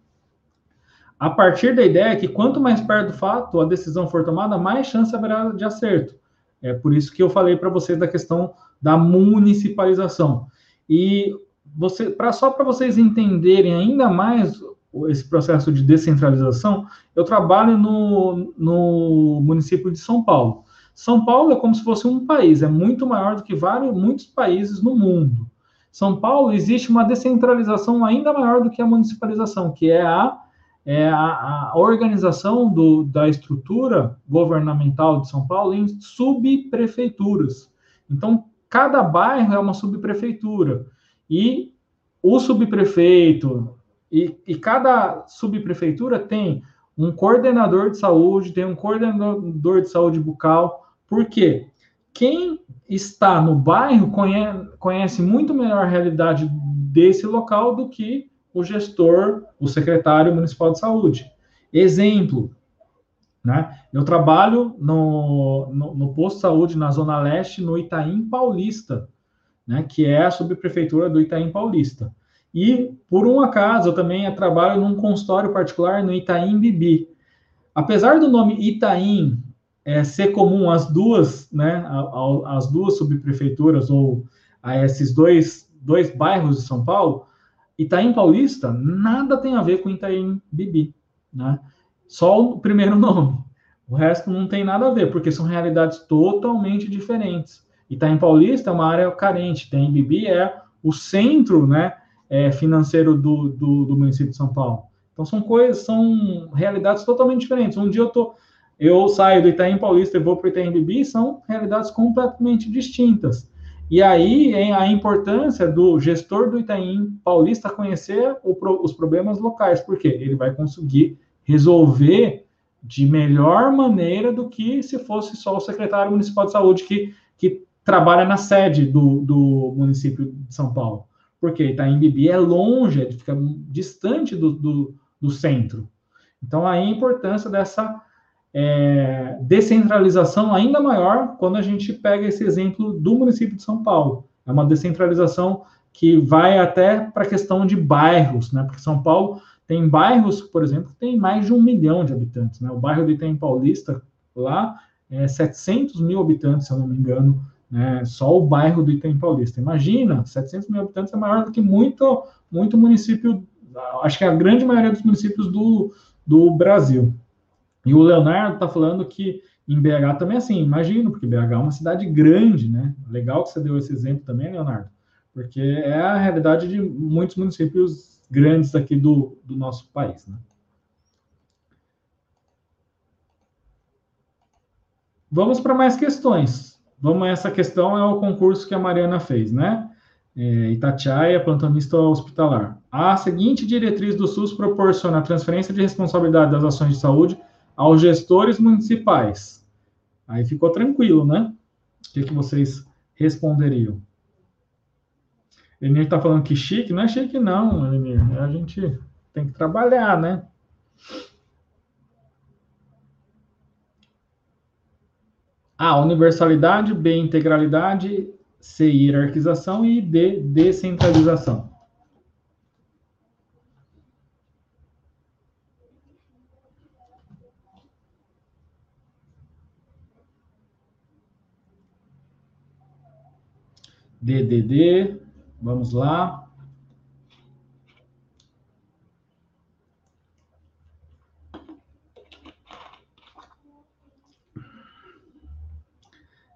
A partir da ideia que quanto mais perto do fato a decisão for tomada, mais chance haverá de acerto. É por isso que eu falei para vocês da questão da municipalização. E você, pra, só para vocês entenderem ainda mais esse processo de descentralização, eu trabalho no, no município de São Paulo. São Paulo é como se fosse um país, é muito maior do que vários, muitos países no mundo. São Paulo existe uma descentralização ainda maior do que a municipalização, que é a, é a, a organização do, da estrutura governamental de São Paulo em subprefeituras. Então, cada bairro é uma subprefeitura. E o subprefeito, e, e cada subprefeitura tem um coordenador de saúde, tem um coordenador de saúde bucal. Por quê? Quem está no bairro conhece, conhece muito melhor a realidade desse local do que o gestor, o secretário municipal de saúde. Exemplo, né? Eu trabalho no, no, no, posto de saúde na Zona Leste, no Itaim Paulista, né? que é a subprefeitura do Itaim Paulista. E, por um acaso, eu também trabalho num consultório particular no Itaim Bibi. apesar do nome Itaim é, ser comum às duas, né, às duas subprefeituras ou a esses dois, dois bairros de São Paulo, Itaim Paulista nada tem a ver com Itaim Bibi, né? Só o primeiro nome. O resto não tem nada a ver, porque são realidades totalmente diferentes. Itaim Paulista é uma área carente, Itaim Bibi é o centro, né, é, financeiro do, do, do município de São Paulo. Então são coisas, são realidades totalmente diferentes. Um dia eu tô, eu saio do Itaim Paulista e vou para o Itaim Bibi, são realidades completamente distintas. E aí a importância do gestor do Itaim Paulista conhecer o, os problemas locais, porque ele vai conseguir resolver de melhor maneira do que se fosse só o secretário municipal de saúde que, que trabalha na sede do, do município de São Paulo. Porque Itaim Bibi é longe, fica distante do, do, do centro. Então, aí a importância dessa é, descentralização ainda maior quando a gente pega esse exemplo do município de São Paulo. É uma descentralização que vai até para a questão de bairros, né? Porque São Paulo tem bairros, por exemplo, que tem mais de um milhão de habitantes, né? O bairro do Itaim Paulista, lá, é 700 mil habitantes, se eu não me engano, né? Só o bairro do Itaim Paulista. Imagina, 700 mil habitantes é maior do que muito, muito município, acho que a grande maioria dos municípios do, do Brasil. E o Leonardo está falando que em BH também é assim, imagino, porque BH é uma cidade grande, né? Legal que você deu esse exemplo também, Leonardo, porque é a realidade de muitos municípios grandes aqui do, do nosso país, né? Vamos para mais questões. Vamos, essa questão é o concurso que a Mariana fez, né? É, Itatiaia, plantonista hospitalar. A seguinte diretriz do SUS proporciona a transferência de responsabilidade das ações de saúde aos gestores municipais. Aí ficou tranquilo, né? O que, que vocês responderiam? Enir está falando que chique, não é chique não, Enir. A gente tem que trabalhar, né? A, universalidade, B, integralidade, C, hierarquização e D, descentralização. DDD, vamos lá.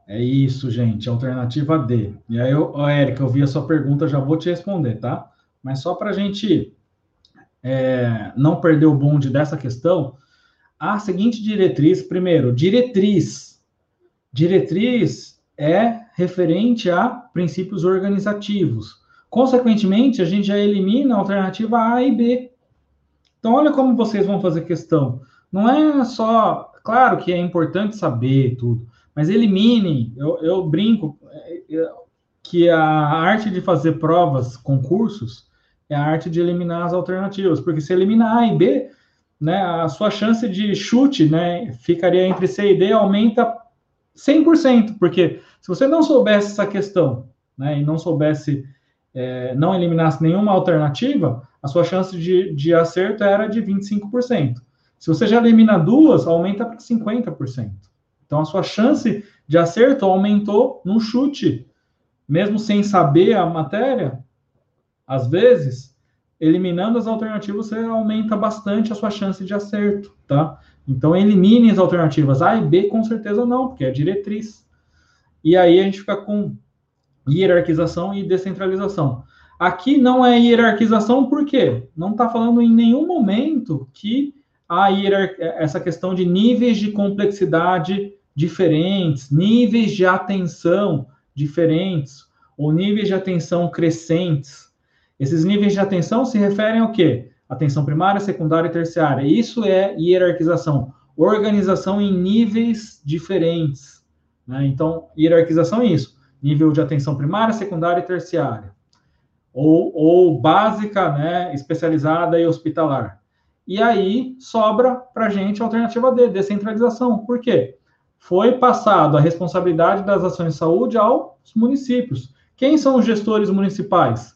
É isso, gente, alternativa D. E aí, ó, Érica, eu vi a sua pergunta, já vou te responder, tá? Mas só para a gente é, não perder o bonde dessa questão, a seguinte diretriz, primeiro, diretriz. Diretriz é referente a princípios organizativos. Consequentemente, a gente já elimina a alternativa A e B. Então, olha como vocês vão fazer questão. Não é só. Claro que é importante saber tudo, mas eliminem. Eu, eu brinco é, é, que a arte de fazer provas, concursos, é a arte de eliminar as alternativas, porque se elimina A e B, né, a sua chance de chute né, ficaria entre C e D aumenta 100%, porque se você não soubesse essa questão, né, e não soubesse, é, não eliminasse nenhuma alternativa, a sua chance de, de acerto era de 25%. Se você já elimina duas, aumenta para 50%. Então, a sua chance de acerto aumentou no chute. Mesmo sem saber a matéria, às vezes, eliminando as alternativas, você aumenta bastante a sua chance de acerto, tá? Então, elimine as alternativas A e B, com certeza não, porque é diretriz. E aí a gente fica com hierarquização e descentralização. Aqui não é hierarquização, por quê? Não está falando em nenhum momento que há essa questão de níveis de complexidade diferentes, níveis de atenção diferentes, ou níveis de atenção crescentes. Esses níveis de atenção se referem ao quê? atenção primária, secundária e terciária. Isso é hierarquização, organização em níveis diferentes. Né? Então, hierarquização é isso: nível de atenção primária, secundária e terciária. Ou, ou básica, né, especializada e hospitalar. E aí sobra para a gente a alternativa D, descentralização. Por quê? Foi passado a responsabilidade das ações de saúde aos municípios. Quem são os gestores municipais?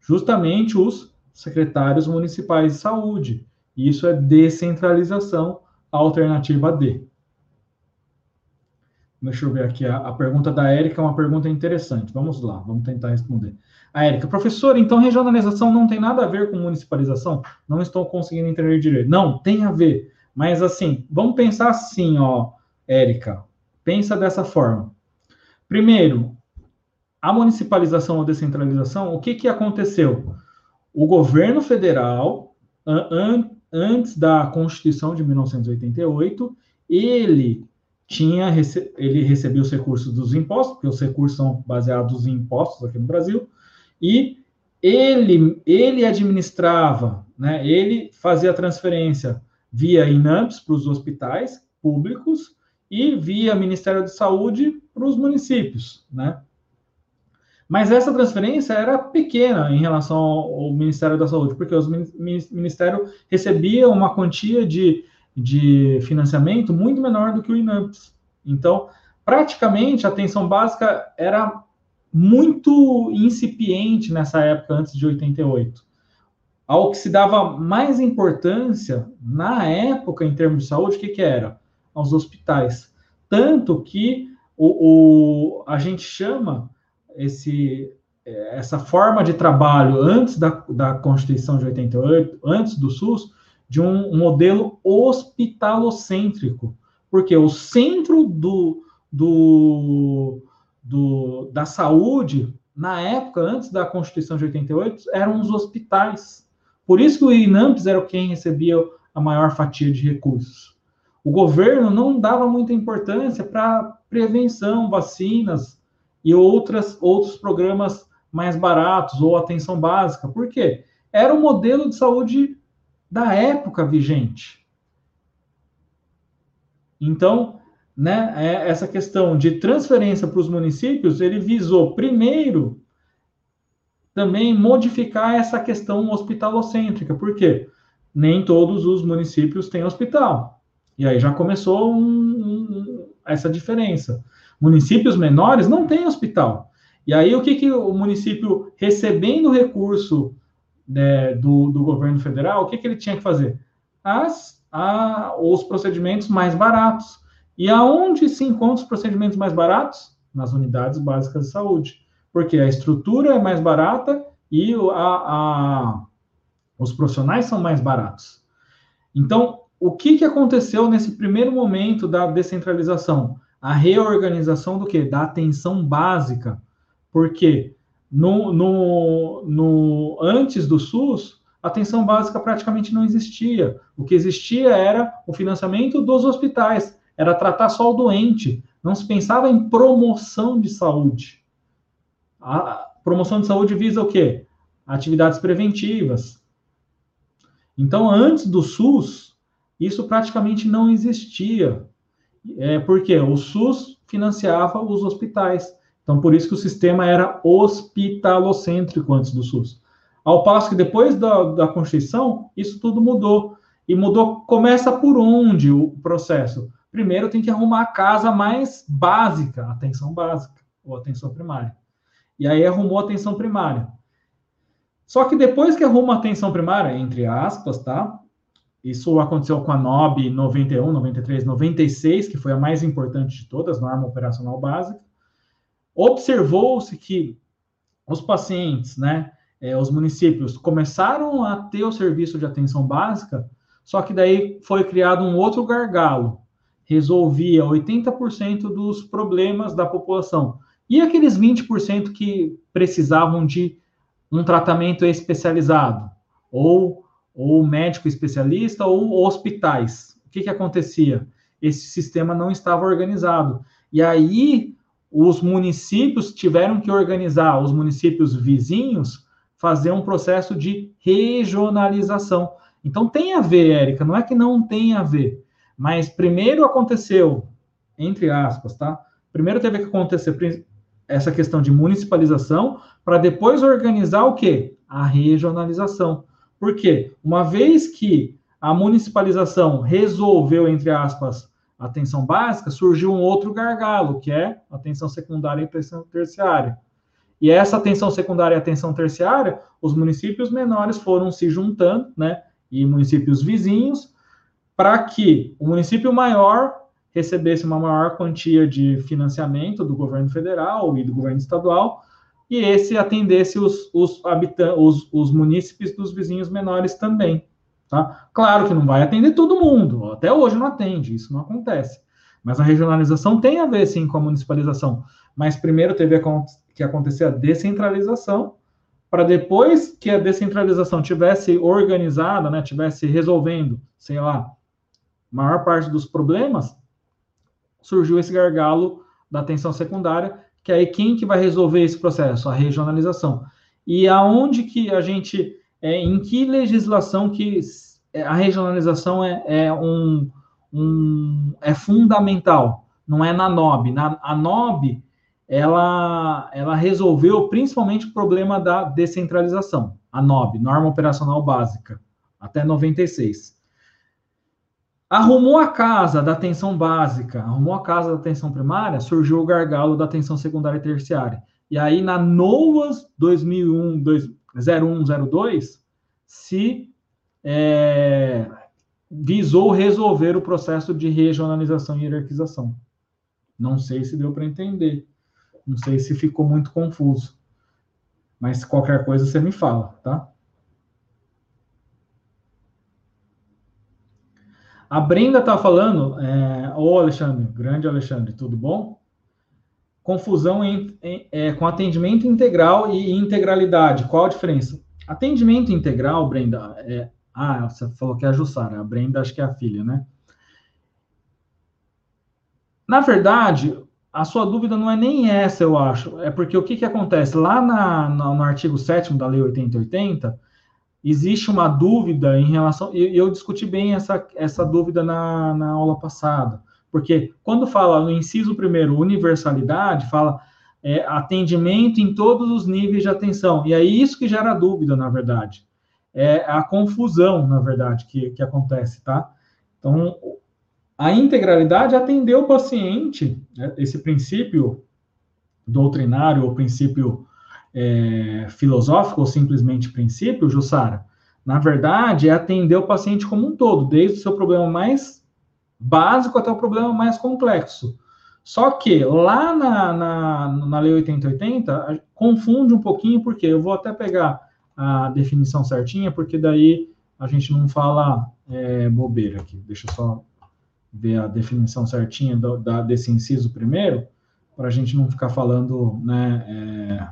Justamente os secretários municipais de saúde. Isso é descentralização alternativa D. Deixa eu ver aqui. A, a pergunta da Érica é uma pergunta interessante. Vamos lá, vamos tentar responder. A Érica, professor, então regionalização não tem nada a ver com municipalização? Não estou conseguindo entender direito. Não, tem a ver. Mas assim, vamos pensar assim, ó, Érica. Pensa dessa forma. Primeiro, a municipalização ou descentralização, o que, que aconteceu? O governo federal, an antes da Constituição de 1988, ele tinha ele recebia os recursos dos impostos, porque os recursos são baseados em impostos aqui no Brasil, e ele ele administrava, né? Ele fazia transferência via INAMPS para os hospitais públicos e via Ministério da Saúde para os municípios, né? Mas essa transferência era pequena em relação ao Ministério da Saúde, porque o Ministério recebia uma quantia de de financiamento muito menor do que o INAMPS. Então, praticamente a atenção básica era muito incipiente nessa época, antes de 88. Ao que se dava mais importância na época, em termos de saúde, o que, que era? Aos hospitais. Tanto que o, o, a gente chama esse, essa forma de trabalho antes da, da Constituição de 88, antes do SUS, de um modelo hospitalocêntrico, porque o centro do, do, do, da saúde, na época, antes da Constituição de 88, eram os hospitais. Por isso que o INAMPS era quem recebia a maior fatia de recursos. O governo não dava muita importância para prevenção, vacinas e outras, outros programas mais baratos ou atenção básica. Por quê? Era um modelo de saúde da época vigente. Então, né, é, essa questão de transferência para os municípios, ele visou primeiro também modificar essa questão hospitalocêntrica, porque nem todos os municípios têm hospital. E aí já começou um, um, essa diferença. Municípios menores não têm hospital. E aí o que, que o município recebendo recurso né, do, do governo federal, o que, que ele tinha que fazer? As, a, os procedimentos mais baratos. E aonde se encontram os procedimentos mais baratos? Nas unidades básicas de saúde. Porque a estrutura é mais barata e a, a, os profissionais são mais baratos. Então, o que, que aconteceu nesse primeiro momento da descentralização? A reorganização do que? Da atenção básica. Porque no, no, no, antes do SUS, atenção básica praticamente não existia. O que existia era o financiamento dos hospitais, era tratar só o doente. Não se pensava em promoção de saúde. A promoção de saúde visa o quê? Atividades preventivas. Então, antes do SUS, isso praticamente não existia. É, porque o SUS financiava os hospitais. Então, por isso que o sistema era hospitalocêntrico antes do SUS. Ao passo que depois da, da Constituição, isso tudo mudou. E mudou, começa por onde o processo? Primeiro tem que arrumar a casa mais básica, atenção básica, ou atenção primária. E aí arrumou a atenção primária. Só que depois que arruma a atenção primária, entre aspas, tá? Isso aconteceu com a NOB 91, 93, 96, que foi a mais importante de todas, norma operacional básica observou-se que os pacientes, né, é, os municípios começaram a ter o serviço de atenção básica, só que daí foi criado um outro gargalo, resolvia 80% dos problemas da população. E aqueles 20% que precisavam de um tratamento especializado, ou, ou médico especialista, ou hospitais. O que, que acontecia? Esse sistema não estava organizado. E aí os municípios tiveram que organizar, os municípios vizinhos, fazer um processo de regionalização. Então tem a ver, Érica, não é que não tem a ver, mas primeiro aconteceu, entre aspas, tá? Primeiro teve que acontecer essa questão de municipalização para depois organizar o quê? A regionalização. Por quê? Uma vez que a municipalização resolveu, entre aspas, atenção básica, surgiu um outro gargalo, que é atenção secundária e atenção terciária. E essa atenção secundária e atenção terciária, os municípios menores foram se juntando, né? E municípios vizinhos para que o município maior recebesse uma maior quantia de financiamento do governo federal e do governo estadual, e esse atendesse os, os, habitantes, os, os munícipes dos vizinhos menores também. Tá? Claro que não vai atender todo mundo, até hoje não atende, isso não acontece. Mas a regionalização tem a ver, sim, com a municipalização. Mas primeiro teve que acontecer a descentralização, para depois que a descentralização tivesse organizada, né, tivesse resolvendo, sei lá, maior parte dos problemas, surgiu esse gargalo da atenção secundária, que aí quem que vai resolver esse processo? A regionalização. E aonde que a gente, é, em que legislação que a regionalização é, é um, um, é fundamental? Não é na NOB. Na, a NOB, ela, ela resolveu principalmente o problema da descentralização. A NOB, Norma Operacional Básica, até 96. Arrumou a casa da atenção básica, arrumou a casa da atenção primária, surgiu o gargalo da atenção secundária e terciária. E aí, na NOAS 2001, 0102, se é, visou resolver o processo de regionalização e hierarquização. Não sei se deu para entender. Não sei se ficou muito confuso. Mas qualquer coisa você me fala, tá? A Brenda está falando, é, ô Alexandre, grande Alexandre, tudo bom? Confusão em, em, é, com atendimento integral e integralidade, qual a diferença? Atendimento integral, Brenda, é, ah, você falou que é a Jussara, a Brenda acho que é a filha, né? Na verdade, a sua dúvida não é nem essa, eu acho, é porque o que, que acontece? Lá na, no, artigo 7 da Lei 8080, existe uma dúvida em relação. E eu, discuti bem essa, essa dúvida na, na aula passada, porque quando fala no inciso primeiro universalidade, fala é, atendimento em todos os níveis de atenção. E é isso que gera dúvida, na verdade. É a confusão, na verdade, que, que acontece, tá? Então, a integralidade atender o paciente, né, esse princípio doutrinário, ou princípio é, filosófico ou simplesmente princípio, Jussara, na verdade, é atender o paciente como um todo, desde o seu problema mais básico até o problema mais complexo. Só que lá na, na, na Lei 8080, confunde um pouquinho, porque eu vou até pegar a definição certinha, porque daí a gente não fala é, bobeira aqui. Deixa eu só ver a definição certinha do, da, desse inciso primeiro, para a gente não ficar falando, né, é,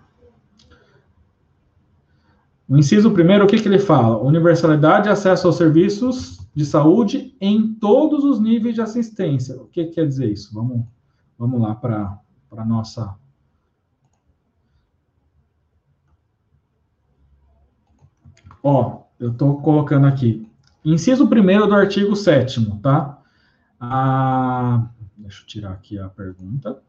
o inciso primeiro, o que, que ele fala? Universalidade de acesso aos serviços de saúde em todos os níveis de assistência. O que, que quer dizer isso? Vamos, vamos lá para a nossa. Ó, eu estou colocando aqui. Inciso primeiro do artigo 7 tá? Ah, deixa eu tirar aqui a pergunta.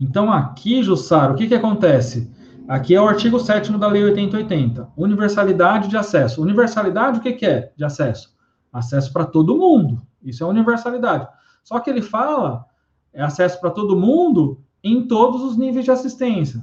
Então, aqui, Jussara, o que, que acontece? Aqui é o artigo 7 da Lei 8080. Universalidade de acesso. Universalidade, o que, que é de acesso? Acesso para todo mundo. Isso é universalidade. Só que ele fala é acesso para todo mundo em todos os níveis de assistência.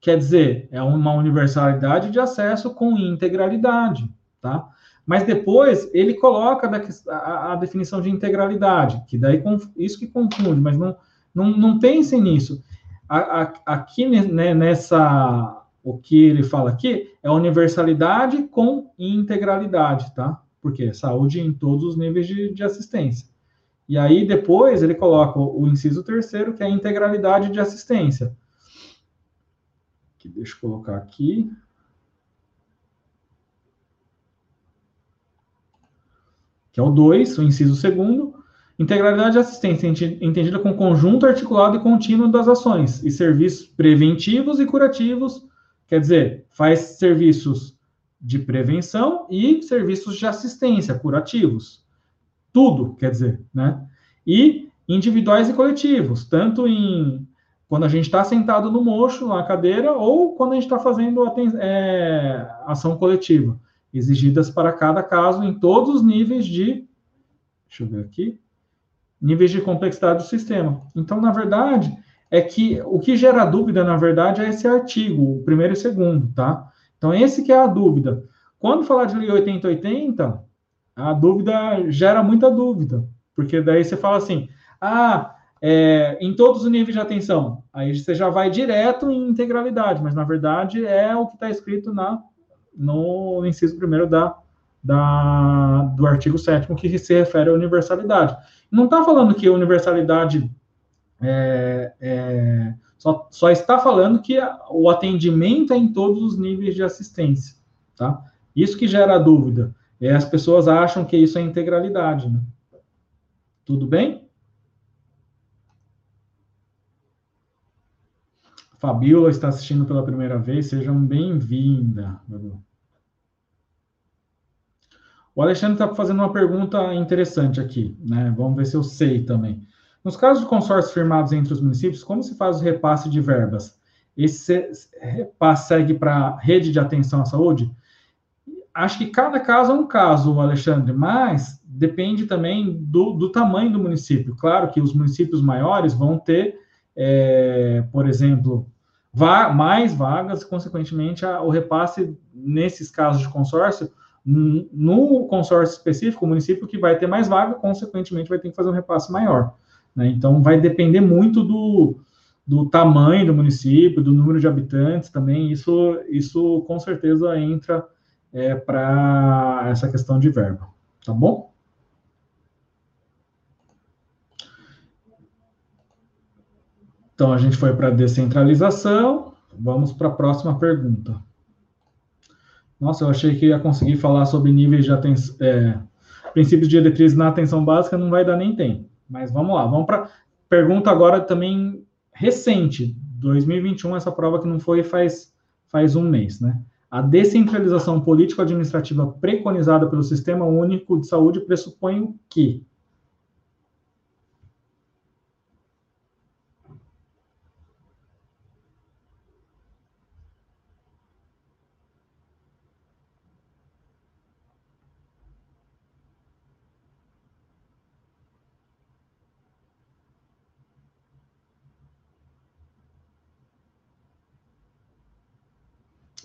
Quer dizer, é uma universalidade de acesso com integralidade, tá? Mas depois ele coloca a, definição de integralidade, que daí isso que confunde, mas não, não, não pensem nisso aqui né, nessa, o que ele fala aqui é universalidade com integralidade, tá? Porque saúde em todos os níveis de, de assistência. E aí depois ele coloca o, o inciso terceiro, que é a integralidade de assistência. Que deixa eu colocar aqui. Que é o 2, o inciso segundo, Integralidade de assistência entendida como conjunto articulado e contínuo das ações e serviços preventivos e curativos, quer dizer, faz serviços de prevenção e serviços de assistência curativos. Tudo, quer dizer, né? E individuais e coletivos, tanto em quando a gente está sentado no mocho, na cadeira, ou quando a gente está fazendo é, ação coletiva, exigidas para cada caso em todos os níveis de. Deixa eu ver aqui níveis de complexidade do sistema. Então, na verdade, é que o que gera dúvida, na verdade, é esse artigo, o primeiro e o segundo, tá? Então, esse que é a dúvida. Quando falar de lei 8080, A dúvida gera muita dúvida, porque daí você fala assim, ah, é, em todos os níveis de atenção, aí você já vai direto em integralidade, mas na verdade é o que está escrito na, no inciso primeiro da, da, do artigo 7 que se refere à universalidade. Não está falando que a universalidade é, é, só, só, está falando que o atendimento é em todos os níveis de assistência, tá? Isso que gera dúvida. As pessoas acham que isso é integralidade, né? Tudo bem? Fabiola está assistindo pela primeira vez, sejam bem-vinda. O Alexandre está fazendo uma pergunta interessante aqui, né? Vamos ver se eu sei também. Nos casos de consórcios firmados entre os municípios, como se faz o repasse de verbas? Esse repasse segue para a rede de atenção à saúde? Acho que cada caso é um caso, Alexandre, mas depende também do, do tamanho do município. Claro que os municípios maiores vão ter, é, por exemplo, va mais vagas, consequentemente, a, o repasse nesses casos de consórcio no consórcio específico, o município que vai ter mais vaga, consequentemente, vai ter que fazer um repasse maior. Né? Então, vai depender muito do, do tamanho do município, do número de habitantes também. Isso, isso com certeza entra é, para essa questão de verba. Tá bom? Então, a gente foi para a descentralização. Vamos para a próxima pergunta. Nossa, eu achei que ia conseguir falar sobre níveis de atenção, é, princípios de diretrizes na atenção básica, não vai dar nem tempo. Mas vamos lá, vamos para pergunta agora também recente, 2021, essa prova que não foi faz, faz um mês, né? A descentralização político-administrativa preconizada pelo Sistema Único de Saúde pressupõe o quê?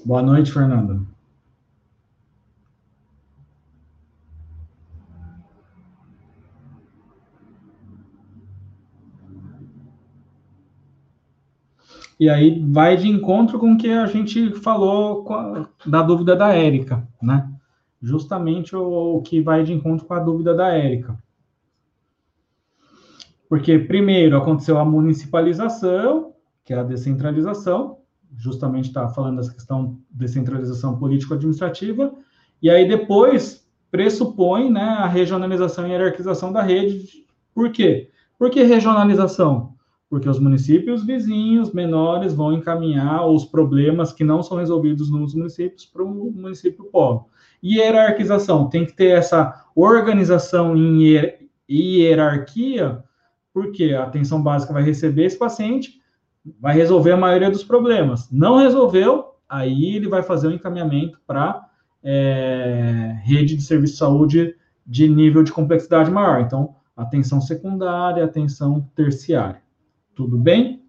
Boa noite, Fernanda. E aí vai de encontro com o que a gente falou a, da dúvida da Érica, né? Justamente o, o que vai de encontro com a dúvida da Érica. Porque primeiro aconteceu a municipalização, que é a descentralização, justamente está falando dessa questão de descentralização político-administrativa, e aí depois pressupõe né, a regionalização e hierarquização da rede. Por quê? Por que regionalização? Porque os municípios vizinhos menores vão encaminhar os problemas que não são resolvidos nos municípios para o município polo. E hierarquização, tem que ter essa organização em hierarquia, porque a atenção básica vai receber esse paciente, vai resolver a maioria dos problemas. Não resolveu, aí ele vai fazer o um encaminhamento para é, rede de serviço de saúde de nível de complexidade maior. Então, atenção secundária, atenção terciária. Tudo bem?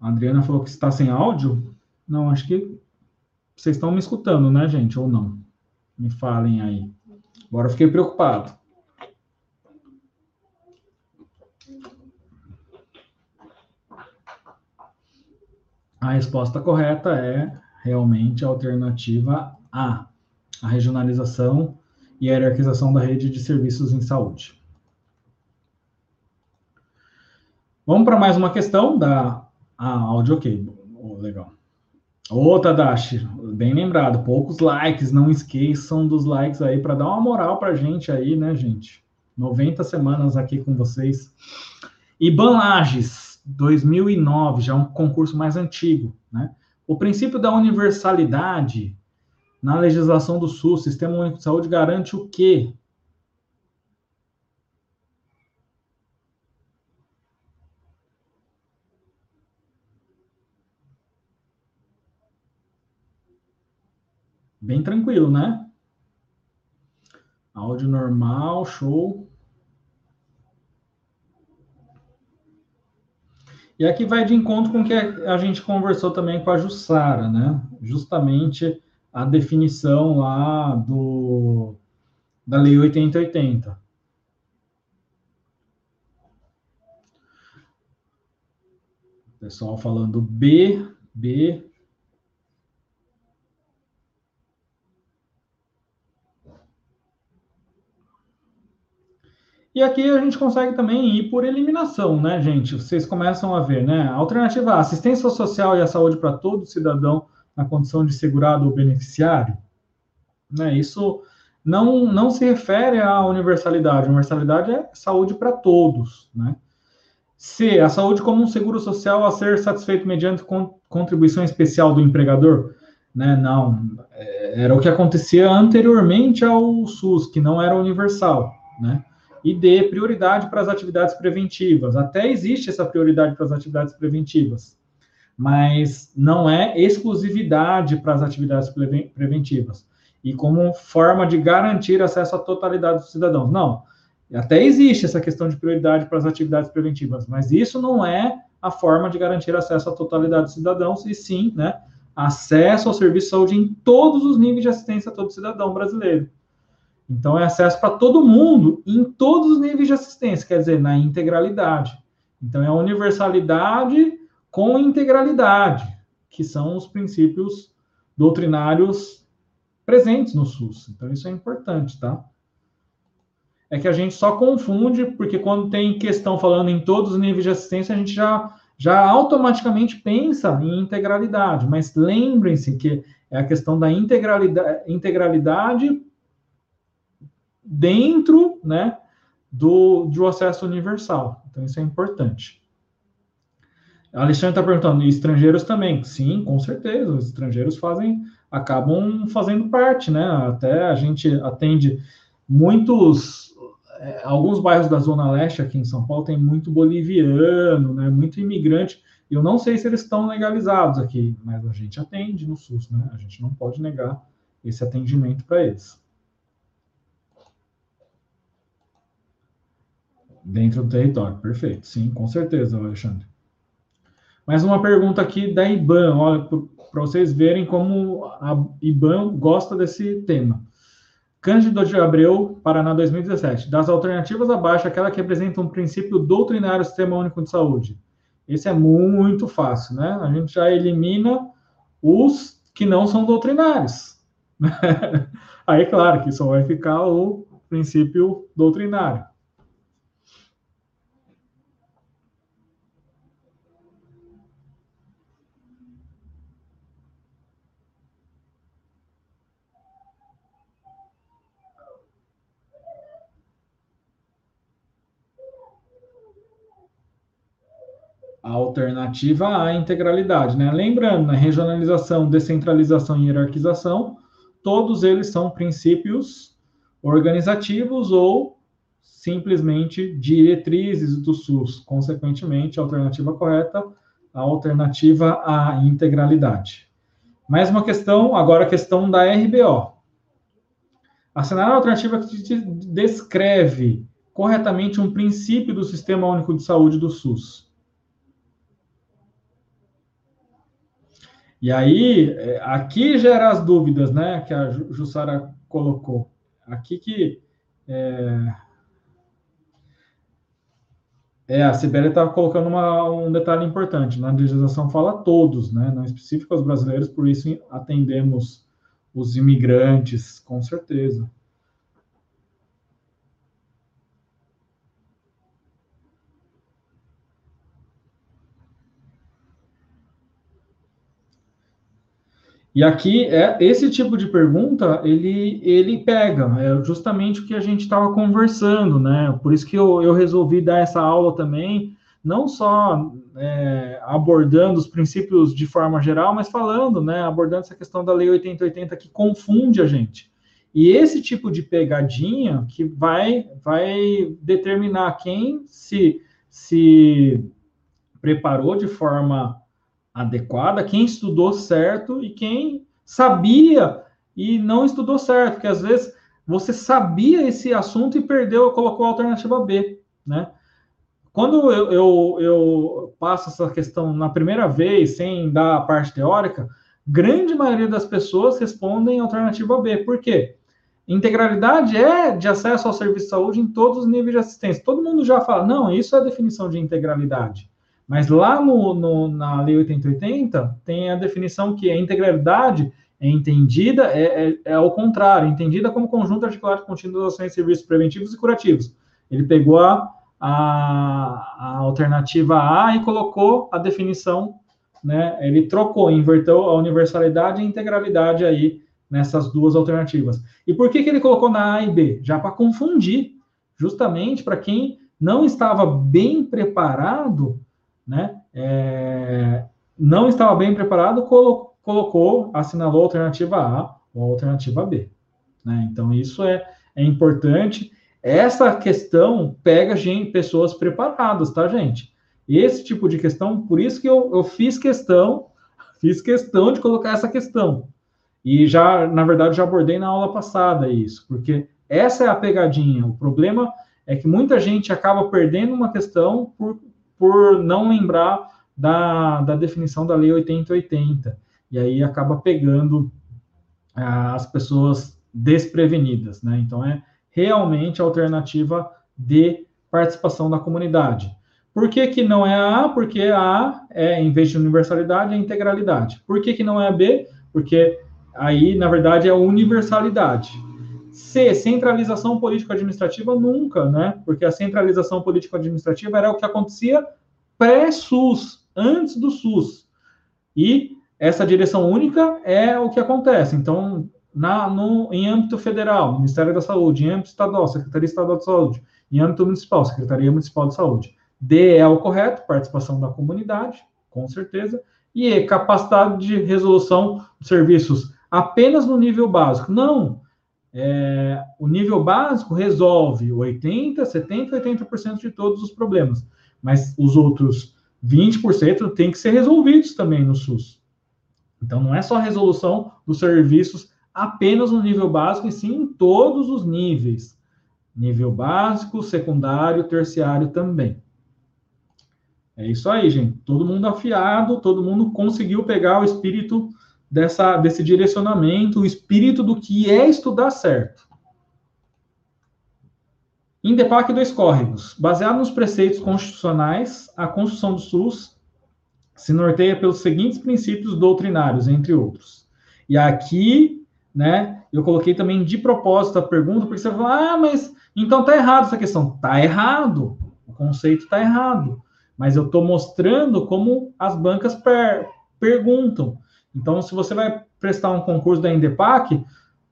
A Adriana falou que está sem áudio. Não, acho que vocês estão me escutando, né, gente? Ou não? Me falem aí. Agora eu fiquei preocupado. A resposta correta é realmente a alternativa A, a regionalização e a hierarquização da rede de serviços em saúde. Vamos para mais uma questão da ah, áudio ok. Oh, legal. Ô, Tadashi, bem lembrado, poucos likes, não esqueçam dos likes aí para dar uma moral para gente aí, né, gente? 90 semanas aqui com vocês. Iban Lages, 2009, já é um concurso mais antigo, né? O princípio da universalidade na legislação do SUS, Sistema Único de Saúde, garante o quê? Bem tranquilo, né? Áudio normal, show. E aqui vai de encontro com o que a gente conversou também com a Jussara, né? Justamente a definição lá do, da Lei 8080. Pessoal falando B, B. E aqui a gente consegue também ir por eliminação, né, gente? Vocês começam a ver, né? Alternativa A, assistência social e a saúde para todo cidadão na condição de segurado ou beneficiário. Né? Isso não, não se refere à universalidade. universalidade é saúde para todos, né? C. A saúde como um seguro social a ser satisfeito mediante contribuição especial do empregador? Né? Não. É, era o que acontecia anteriormente ao SUS, que não era universal. Né? E D. Prioridade para as atividades preventivas. Até existe essa prioridade para as atividades preventivas, mas não é exclusividade para as atividades preventivas. E como forma de garantir acesso à totalidade dos cidadãos. Não até existe essa questão de prioridade para as atividades preventivas, mas isso não é a forma de garantir acesso à totalidade dos cidadãos, e sim, né, acesso ao serviço de saúde em todos os níveis de assistência a todo cidadão brasileiro. Então, é acesso para todo mundo, em todos os níveis de assistência, quer dizer, na integralidade. Então, é a universalidade com integralidade, que são os princípios doutrinários presentes no SUS. Então, isso é importante, tá? é que a gente só confunde, porque quando tem questão falando em todos os níveis de assistência, a gente já, já automaticamente pensa em integralidade. Mas lembrem-se que é a questão da integralidade, integralidade dentro né, do, do acesso universal. Então, isso é importante. A Alexandre está perguntando, e estrangeiros também? Sim, com certeza. Os estrangeiros fazem, acabam fazendo parte, né? Até a gente atende muitos é, alguns bairros da Zona Leste aqui em São Paulo tem muito boliviano, né, muito imigrante. Eu não sei se eles estão legalizados aqui, mas a gente atende no SUS, né? A gente não pode negar esse atendimento para eles. Dentro do território, perfeito. Sim, com certeza, Alexandre. Mais uma pergunta aqui da IBAN, para vocês verem como a IBAN gosta desse tema. Cândido de Abreu, Paraná 2017. Das alternativas abaixo, aquela que representa um princípio doutrinário do Sistema Único de Saúde. Esse é muito fácil, né? A gente já elimina os que não são doutrinários. Aí, claro, que só vai ficar o princípio doutrinário. A alternativa à integralidade. Né? Lembrando, na regionalização, descentralização e hierarquização, todos eles são princípios organizativos ou simplesmente diretrizes do SUS. Consequentemente, a alternativa correta, a alternativa à integralidade. Mais uma questão, agora a questão da RBO. Assinar a alternativa que descreve corretamente um princípio do Sistema Único de Saúde do SUS. E aí, é, aqui gera as dúvidas, né, que a Jussara colocou. Aqui que. É, é a Sibeli estava colocando uma, um detalhe importante. Na legislação fala todos, né, não específico aos brasileiros, por isso atendemos os imigrantes, com certeza. E aqui é esse tipo de pergunta ele ele pega, é justamente o que a gente estava conversando, né? Por isso que eu, eu resolvi dar essa aula também, não só é, abordando os princípios de forma geral, mas falando, né? Abordando essa questão da lei 8080 que confunde a gente. E esse tipo de pegadinha que vai vai determinar quem se se preparou de forma adequada, quem estudou certo e quem sabia e não estudou certo, porque às vezes você sabia esse assunto e perdeu, colocou a alternativa B, né? Quando eu, eu, eu passo essa questão na primeira vez, sem dar a parte teórica, grande maioria das pessoas respondem alternativa B. Por quê? Integralidade é de acesso ao serviço de saúde em todos os níveis de assistência. Todo mundo já fala, não, isso é a definição de integralidade. Mas lá no, no, na Lei 8080 tem a definição que a integralidade é entendida, é, é, é ao contrário, entendida como conjunto articulado contínuo de ações, serviços preventivos e curativos. Ele pegou a, a, a, alternativa A e colocou a definição, né? Ele trocou, inverteu a universalidade e a integralidade aí nessas duas alternativas. E por que, que ele colocou na A e B? Já para confundir, justamente para quem não estava bem preparado, né? É, não estava bem preparado, colocou colocou, assinalou a alternativa A ou a alternativa B. Né? Então, isso é, é importante. Essa questão pega gente, pessoas preparadas, tá, gente? Esse tipo de questão, por isso que eu, eu fiz questão, fiz questão de colocar essa questão. E já, na verdade, já abordei na aula passada isso, porque essa é a pegadinha. O problema é que muita gente acaba perdendo uma questão por, por não lembrar da, da definição da Lei 8080 e aí acaba pegando ah, as pessoas desprevenidas, né? Então é realmente a alternativa de participação da comunidade. Por que, que não é a A? Porque a A é, em vez de universalidade, é integralidade. Por que, que não é a B? Porque aí, na verdade, é universalidade. C, centralização político-administrativa, nunca, né? Porque a centralização político-administrativa era o que acontecia pré-SUS, antes do SUS. E essa direção única é o que acontece. Então, na, no, em âmbito federal, Ministério da Saúde, em âmbito estadual, Secretaria Estadual de Saúde, em âmbito municipal, Secretaria Municipal de Saúde. D é o correto, participação da comunidade, com certeza. E E, capacidade de resolução de serviços apenas no nível básico. Não. É, o nível básico resolve 80%, 70%, 80% de todos os problemas. Mas os outros 20% têm que ser resolvidos também no SUS. Então, não é só a resolução dos serviços apenas no nível básico, e sim em todos os níveis. Nível básico, secundário, terciário também. É isso aí, gente. Todo mundo afiado, todo mundo conseguiu pegar o espírito dessa, desse direcionamento, o espírito do que é estudar certo. Indepac dois córregos. Baseado nos preceitos constitucionais, a construção do SUS se norteia pelos seguintes princípios doutrinários, entre outros. E aqui, né, eu coloquei também de propósito a pergunta, porque você fala, ah, mas então tá errado essa questão. Tá errado, o conceito tá errado. Mas eu estou mostrando como as bancas per perguntam. Então, se você vai prestar um concurso da Indepac,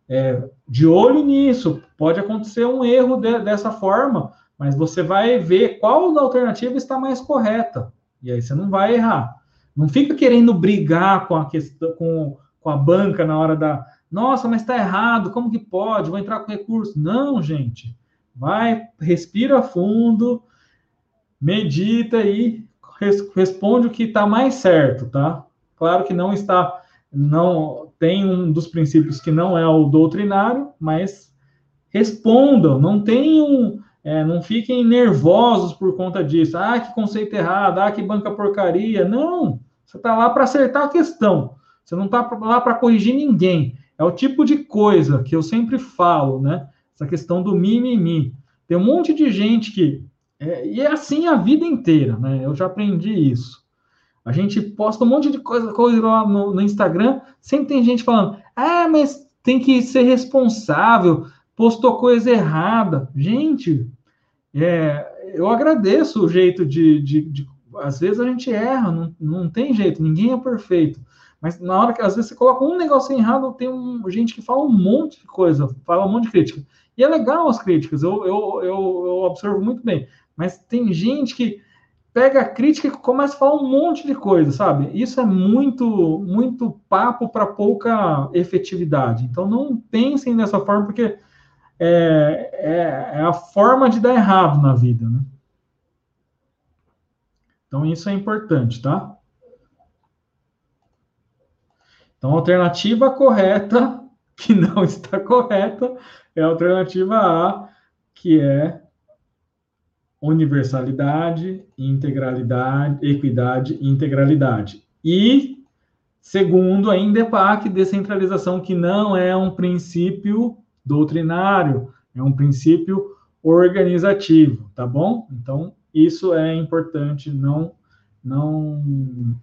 é, de olho nisso, pode acontecer um erro de, dessa forma, mas você vai ver qual da alternativa está mais correta. E aí você não vai errar. Não fica querendo brigar com a questão, com, com a banca na hora da. Nossa, mas está errado, como que pode? Vou entrar com recurso. Não, gente. Vai, respira fundo, medita e res, responde o que está mais certo, tá? Claro que não está, não tem um dos princípios que não é o doutrinário, mas respondam, não tenham é, não fiquem nervosos por conta disso. Ah, que conceito errado, ah, que banca porcaria. Não, você está lá para acertar a questão. Você não está lá para corrigir ninguém. É o tipo de coisa que eu sempre falo, né? Essa questão do mimimi. Tem um monte de gente que. É, e é assim a vida inteira, né? Eu já aprendi isso. A gente posta um monte de coisa, coisa lá no, no Instagram, sempre tem gente falando, ah, mas tem que ser responsável, postou coisa errada. Gente, é, eu agradeço o jeito de, de, de, Às vezes a gente erra, não, não tem jeito, ninguém é perfeito. Mas na hora que às vezes você coloca um negócio errado, tem um, gente que fala um monte de coisa, fala um monte de crítica. E é legal as críticas, eu, eu, eu, eu observo muito bem. Mas tem gente que pega a crítica e começa a falar um monte de coisa, sabe? Isso é muito, muito papo para pouca efetividade. Então não pensem dessa forma, porque é, é, é a forma de dar errado na vida, né? Então, isso é importante, tá? Então, a alternativa correta, que não está correta, é a alternativa A, que é universalidade, integralidade, equidade integralidade. E Segundo, a INDEPAC, descentralização, que não é um princípio doutrinário, é um princípio organizativo, tá bom? Então, isso é importante, não não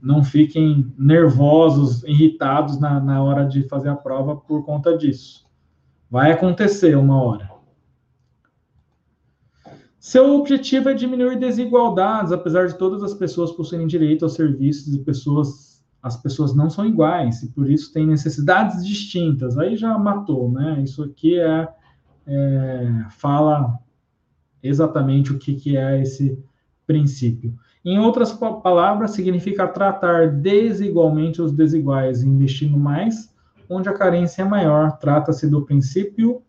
não fiquem nervosos, irritados na, na hora de fazer a prova por conta disso. Vai acontecer uma hora. Seu objetivo é diminuir desigualdades, apesar de todas as pessoas possuírem direito aos serviços e pessoas as pessoas não são iguais e por isso têm necessidades distintas. Aí já matou, né? Isso aqui é, é fala exatamente o que, que é esse princípio. Em outras palavras, significa tratar desigualmente os desiguais, investindo mais onde a carência é maior. Trata-se do princípio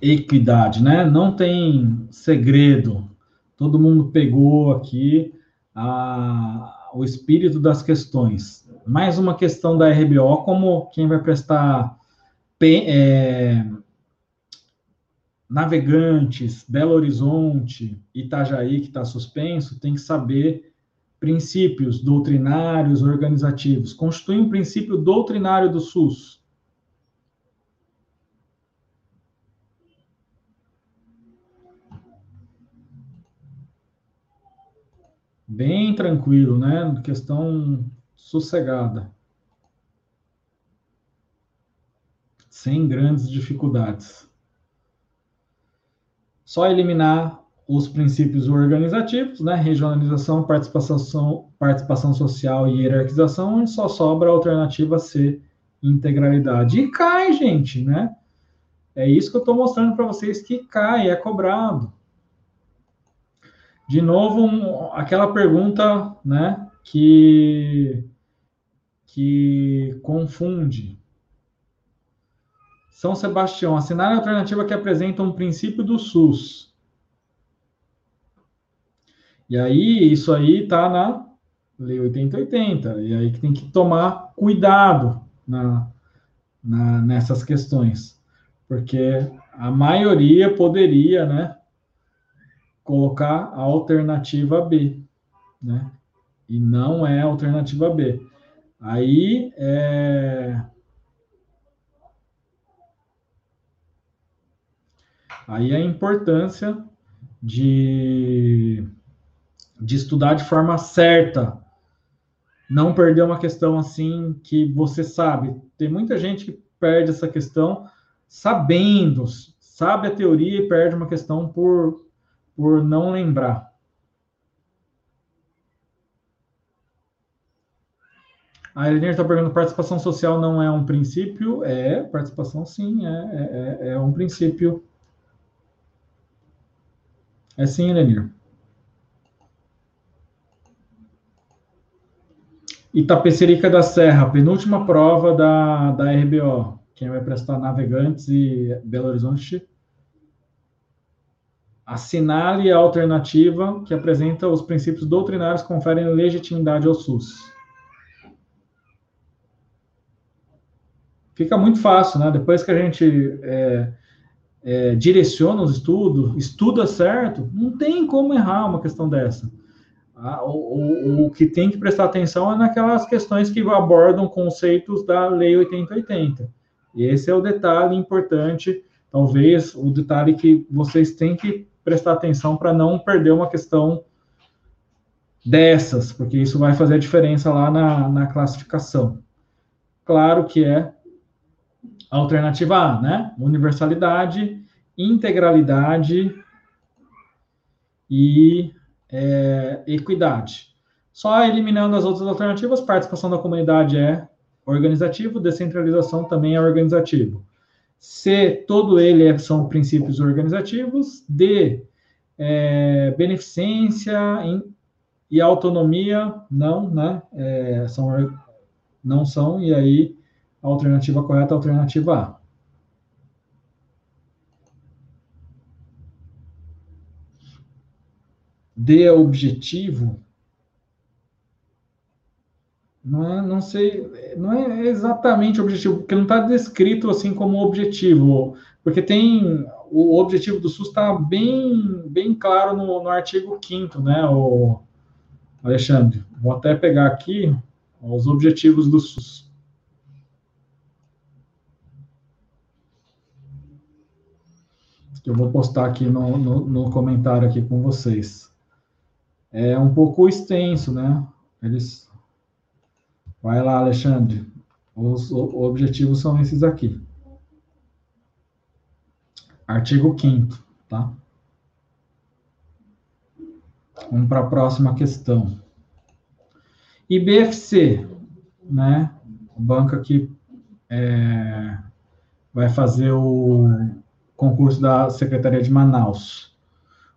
equidade, né? Não tem segredo. Todo mundo pegou aqui a, o espírito das questões. Mais uma questão da RBO, como quem vai prestar é, navegantes, Belo Horizonte, Itajaí, que está suspenso, tem que saber princípios doutrinários organizativos. Constitui um princípio doutrinário do SUS. Bem tranquilo, né? Questão sossegada. Sem grandes dificuldades. Só eliminar os princípios organizativos, né? Regionalização, participação, participação social e hierarquização, onde só sobra a alternativa C, integralidade. E cai, gente, né? É isso que eu estou mostrando para vocês que cai, é cobrado de novo, um, aquela pergunta, né, que, que confunde. São Sebastião, assinar a alternativa que apresenta um princípio do SUS. E aí, isso aí está na Lei 8080, e aí que tem que tomar cuidado na, na, nessas questões, porque a maioria poderia, né, colocar a alternativa B, né? E não é a alternativa B. Aí é... Aí a importância de, de estudar de forma certa, não perder uma questão assim que você sabe. Tem muita gente que perde essa questão sabendo, sabe a teoria e perde uma questão por por não lembrar. A Elenir está perguntando: participação social não é um princípio? É, participação sim, é, é, é, é um princípio. É sim, Elenir. Itapecerica da Serra, penúltima prova da, da RBO. Quem vai prestar Navegantes e Belo Horizonte Assinale a alternativa que apresenta os princípios doutrinários que conferem legitimidade ao SUS. Fica muito fácil, né? Depois que a gente é, é, direciona os estudos, estuda certo, não tem como errar uma questão dessa. Ah, o, o, o, que tem que prestar atenção é naquelas questões que abordam conceitos da Lei 8080. E esse é o detalhe importante, talvez o detalhe que vocês têm que prestar atenção para não perder uma questão dessas, porque isso vai fazer a diferença lá na, na classificação. Claro que é a alternativa A, né? Universalidade, integralidade e é, equidade. Só eliminando as outras alternativas, participação da comunidade é organizativo, descentralização também é organizativo. C, todo ele é, são princípios organizativos. D, é, beneficência e autonomia, não, né? É, são, não são, e aí a alternativa correta é a alternativa A. de objetivo, não, é, não sei, não é exatamente objetivo, porque não está descrito assim como objetivo, porque tem o objetivo do SUS está bem, bem claro no, no artigo 5 né, o Alexandre? Vou até pegar aqui os objetivos do SUS. Eu vou postar aqui no, no, no comentário aqui com vocês. É um pouco extenso, né? Eles Vai lá, Alexandre. Os objetivos são esses aqui. Artigo 5 tá? Vamos para a próxima questão. IBFC, né? O banco é, vai fazer o concurso da Secretaria de Manaus.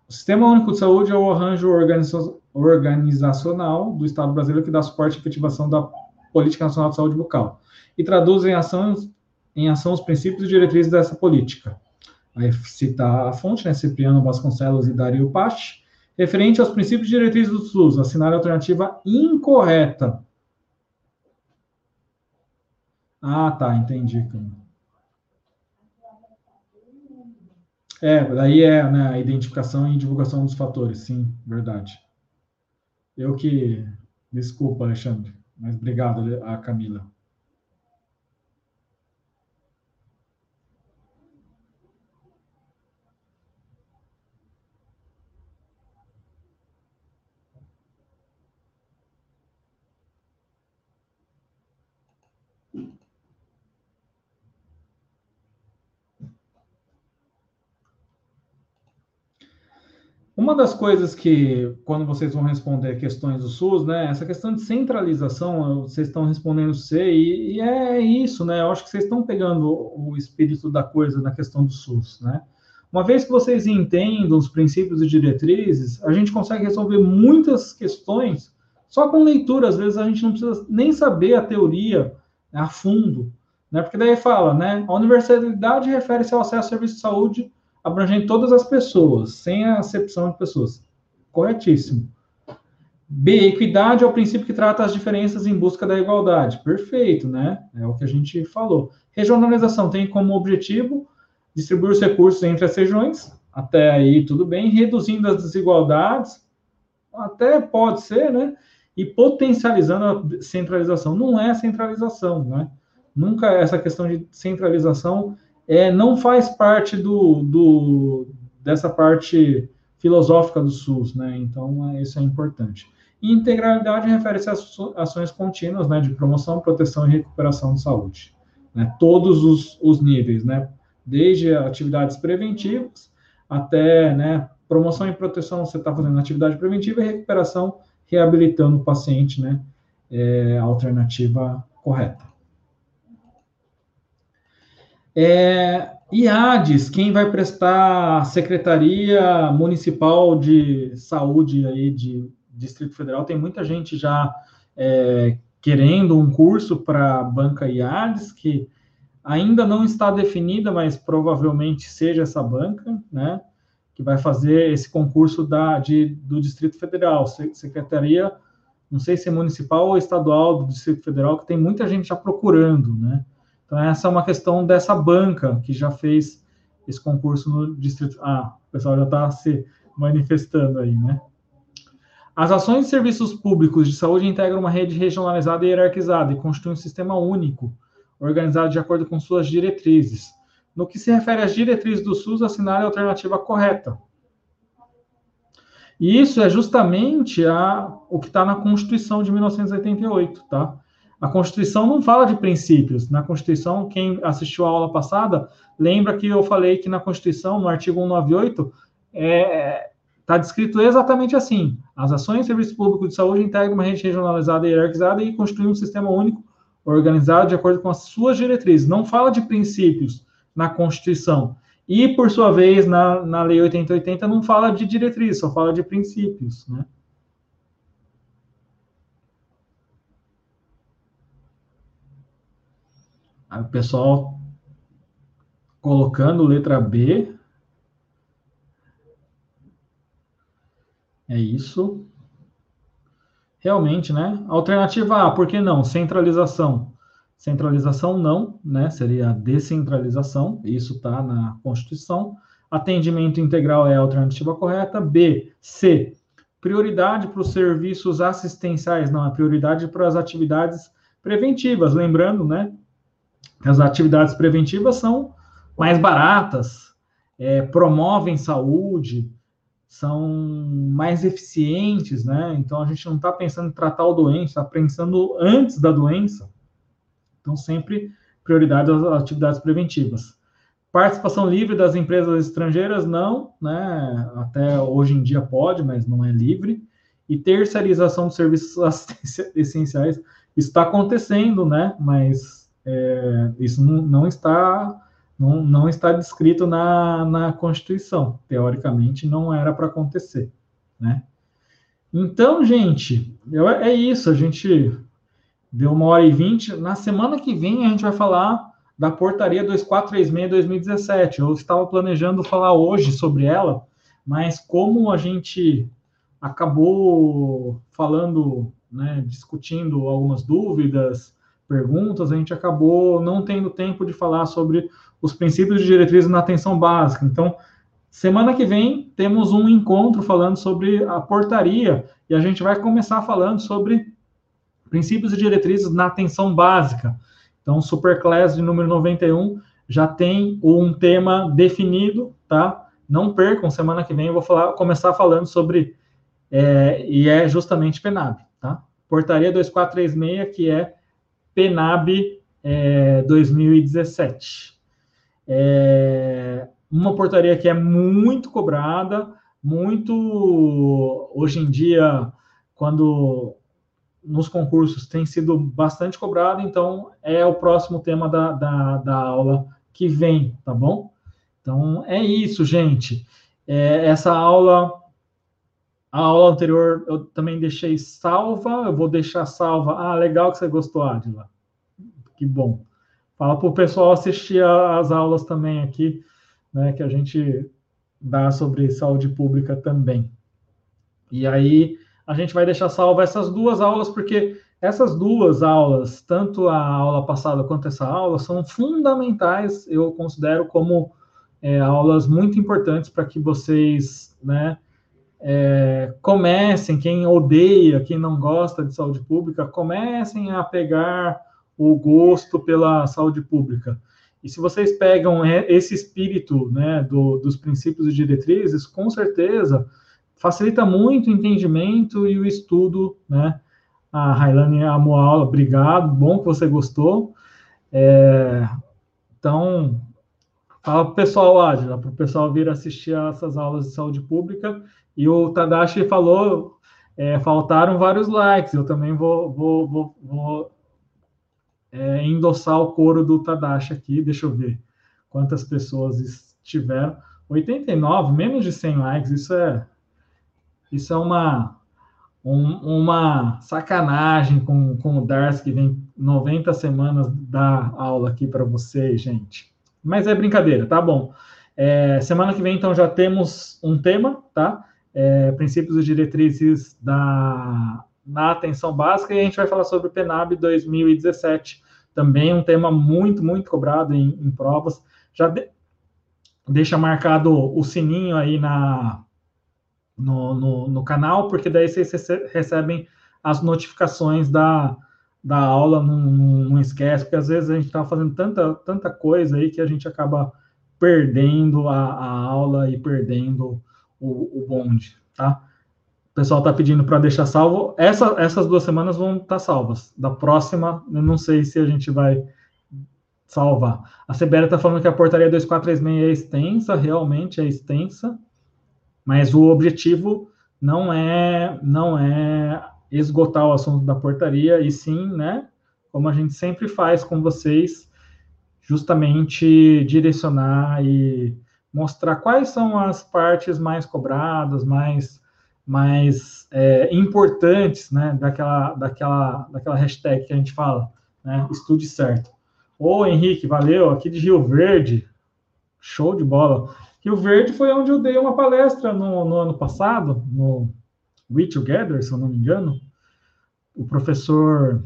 O Sistema Único de Saúde é o arranjo organizacional do Estado brasileiro que dá suporte à efetivação da Política Nacional de Saúde Bucal e traduz em ação, em ação os princípios e diretrizes dessa política. Aí cita a fonte, né, Cipriano Vasconcelos e Dario Pache, referente aos princípios e diretrizes do SUS, assinar a alternativa incorreta. Ah, tá, entendi. É, daí é né, a identificação e divulgação dos fatores, sim, verdade. Eu que. Desculpa, Alexandre. Mas obrigado, a Camila. Uma das coisas que, quando vocês vão responder questões do SUS, né, essa questão de centralização, vocês estão respondendo C, e, e é isso, né? Eu acho que vocês estão pegando o espírito da coisa na questão do SUS, né? Uma vez que vocês entendam os princípios e diretrizes, a gente consegue resolver muitas questões só com leitura. Às vezes a gente não precisa nem saber a teoria a fundo, né? Porque daí fala, né? A universalidade refere-se ao acesso a serviço de saúde abrangendo todas as pessoas, sem a acepção de pessoas. Corretíssimo. B, equidade é o princípio que trata as diferenças em busca da igualdade. Perfeito, né? É o que a gente falou. Regionalização tem como objetivo distribuir os recursos entre as regiões, até aí tudo bem, reduzindo as desigualdades, até pode ser, né? E potencializando a centralização. Não é centralização, né? Nunca essa questão de centralização é, não faz parte do, do, dessa parte filosófica do SUS, né? Então, é, isso é importante. E integralidade refere-se às ações contínuas, né, de promoção, proteção e recuperação de saúde, né? Todos os, os níveis, né? Desde atividades preventivas até, né, promoção e proteção, você está fazendo atividade preventiva e recuperação, reabilitando o paciente, né? É a alternativa correta. É, IADES, quem vai prestar Secretaria Municipal de Saúde aí de Distrito Federal, tem muita gente já é, querendo um curso para a banca IADES, que ainda não está definida, mas provavelmente seja essa banca, né, que vai fazer esse concurso da, de, do Distrito Federal, Secretaria, não sei se é municipal ou estadual do Distrito Federal, que tem muita gente já procurando, né, então, essa é uma questão dessa banca que já fez esse concurso no distrito. Ah, o pessoal já está se manifestando aí, né? As ações de serviços públicos de saúde integram uma rede regionalizada e hierarquizada e constituem um sistema único, organizado de acordo com suas diretrizes. No que se refere às diretrizes do SUS, assinar a alternativa correta. E isso é justamente a, o que está na Constituição de 1988, tá? A Constituição não fala de princípios. Na Constituição, quem assistiu à aula passada, lembra que eu falei que na Constituição, no artigo 198, está é, tá descrito exatamente assim: as ações de serviço público de saúde integram uma rede regionalizada e hierarquizada e constituem um sistema único organizado de acordo com as suas diretrizes. Não fala de princípios na Constituição. E, por sua vez, na, na Lei 8080 não fala de diretrizes, só fala de princípios, né? Aí o pessoal colocando letra B. É isso. Realmente, né? Alternativa A, por que não? Centralização. Centralização não, né? Seria descentralização, isso está na Constituição. Atendimento integral é a alternativa correta. B, C, prioridade para os serviços assistenciais, não, é prioridade para as atividades preventivas. Lembrando, né, as atividades preventivas são mais baratas, é, promovem saúde, são mais eficientes, né? Então a gente não está pensando em tratar o doente, está pensando antes da doença. Então, sempre prioridade às atividades preventivas. Participação livre das empresas estrangeiras, não, né? Até hoje em dia pode, mas não é livre. E terceirização dos serviços essenciais está acontecendo, né? Mas é, isso não, está não, não está descrito na, na Constituição. Teoricamente, não era para acontecer, né? Então, gente, eu, é isso. A gente Deu uma hora e vinte. Na semana que vem a gente vai falar da portaria 2436-2017. Eu estava planejando falar hoje sobre ela, mas como a gente acabou falando, né, discutindo algumas dúvidas, perguntas, a gente acabou não tendo tempo de falar sobre os princípios de diretrizes na atenção básica. Então, semana que vem temos um encontro falando sobre a portaria e a gente vai começar falando sobre princípios e diretrizes na atenção básica. Então, Superclass de número 91 já tem um tema definido, tá? Não percam, semana que vem eu vou falar, começar falando sobre, é, e é justamente PENAB, tá? Portaria 2436, que é PENAB é, 2017. É, uma portaria que é muito cobrada, muito, hoje em dia, quando nos concursos tem sido bastante cobrado, então é o próximo tema da, da, da aula que vem, tá bom? Então é isso, gente. É, essa aula, a aula anterior eu também deixei salva, eu vou deixar salva. Ah, legal que você gostou, Adila. Que bom. Fala para o pessoal assistir as aulas também aqui, né, que a gente dá sobre saúde pública também. E aí, a gente vai deixar salva essas duas aulas, porque essas duas aulas, tanto a aula passada quanto essa aula, são fundamentais, eu considero como é, aulas muito importantes para que vocês, né, é, comecem, quem odeia, quem não gosta de saúde pública, comecem a pegar o gosto pela saúde pública. E se vocês pegam esse espírito, né, do, dos princípios e diretrizes, com certeza facilita muito o entendimento e o estudo, né? A Railane amou a aula, obrigado, bom que você gostou. É, então, fala para o pessoal, Adila, para o pessoal vir assistir a essas aulas de saúde pública. E o Tadashi falou, é, faltaram vários likes, eu também vou, vou, vou, vou é, endossar o coro do Tadashi aqui, deixa eu ver quantas pessoas estiveram. 89, menos de 100 likes, isso é isso é uma, um, uma sacanagem com, com o Darcy, que vem 90 semanas dar aula aqui para vocês, gente. Mas é brincadeira, tá bom. É, semana que vem, então, já temos um tema, tá? É, princípios e diretrizes da, na atenção básica, e a gente vai falar sobre o PENAB 2017, também um tema muito, muito cobrado em, em provas. Já de, deixa marcado o sininho aí na, no, no, no canal, porque daí vocês recebem as notificações da, da aula, não, não, esquece, porque às vezes a gente está fazendo tanta, tanta coisa aí que a gente acaba perdendo a, a aula e perdendo o, o bonde, tá? O pessoal está pedindo para deixar salvo. Essa, essas duas semanas vão estar tá salvas. Da próxima, eu não sei se a gente vai salvar. A Sibéria está falando que a portaria 2436 é extensa, realmente é extensa, mas o objetivo não é não é esgotar o assunto da portaria e sim, né, como a gente sempre faz com vocês, justamente direcionar e mostrar quais são as partes mais cobradas, mais mais é, importantes, né, daquela daquela daquela hashtag que a gente fala, né, estude certo. Ô Henrique, valeu, aqui de Rio Verde, show de bola. Rio Verde foi onde eu dei uma palestra no, no ano passado, no, We Together, se eu não me engano. O professor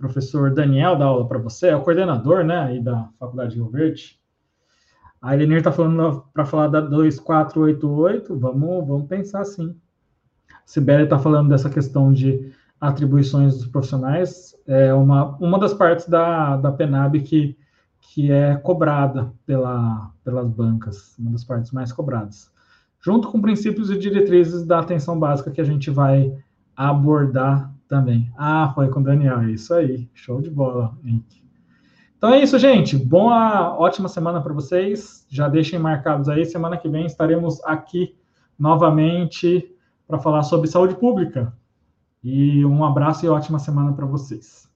professor Daniel dá aula para você, é o coordenador, né, aí da Faculdade de Rio Verde. A Elenir está falando para falar da 2488, vamos, vamos pensar assim. Sibeli está falando dessa questão de atribuições dos profissionais, é uma, uma das partes da, da PENAB que, que é cobrada pela, pelas bancas, uma das partes mais cobradas. Junto com princípios e diretrizes da atenção básica que a gente vai abordar também. Ah, foi com o Daniel, é isso aí. Show de bola, Henrique. Então é isso, gente. Boa, ótima semana para vocês. Já deixem marcados aí. Semana que vem estaremos aqui novamente para falar sobre saúde pública. E um abraço e ótima semana para vocês.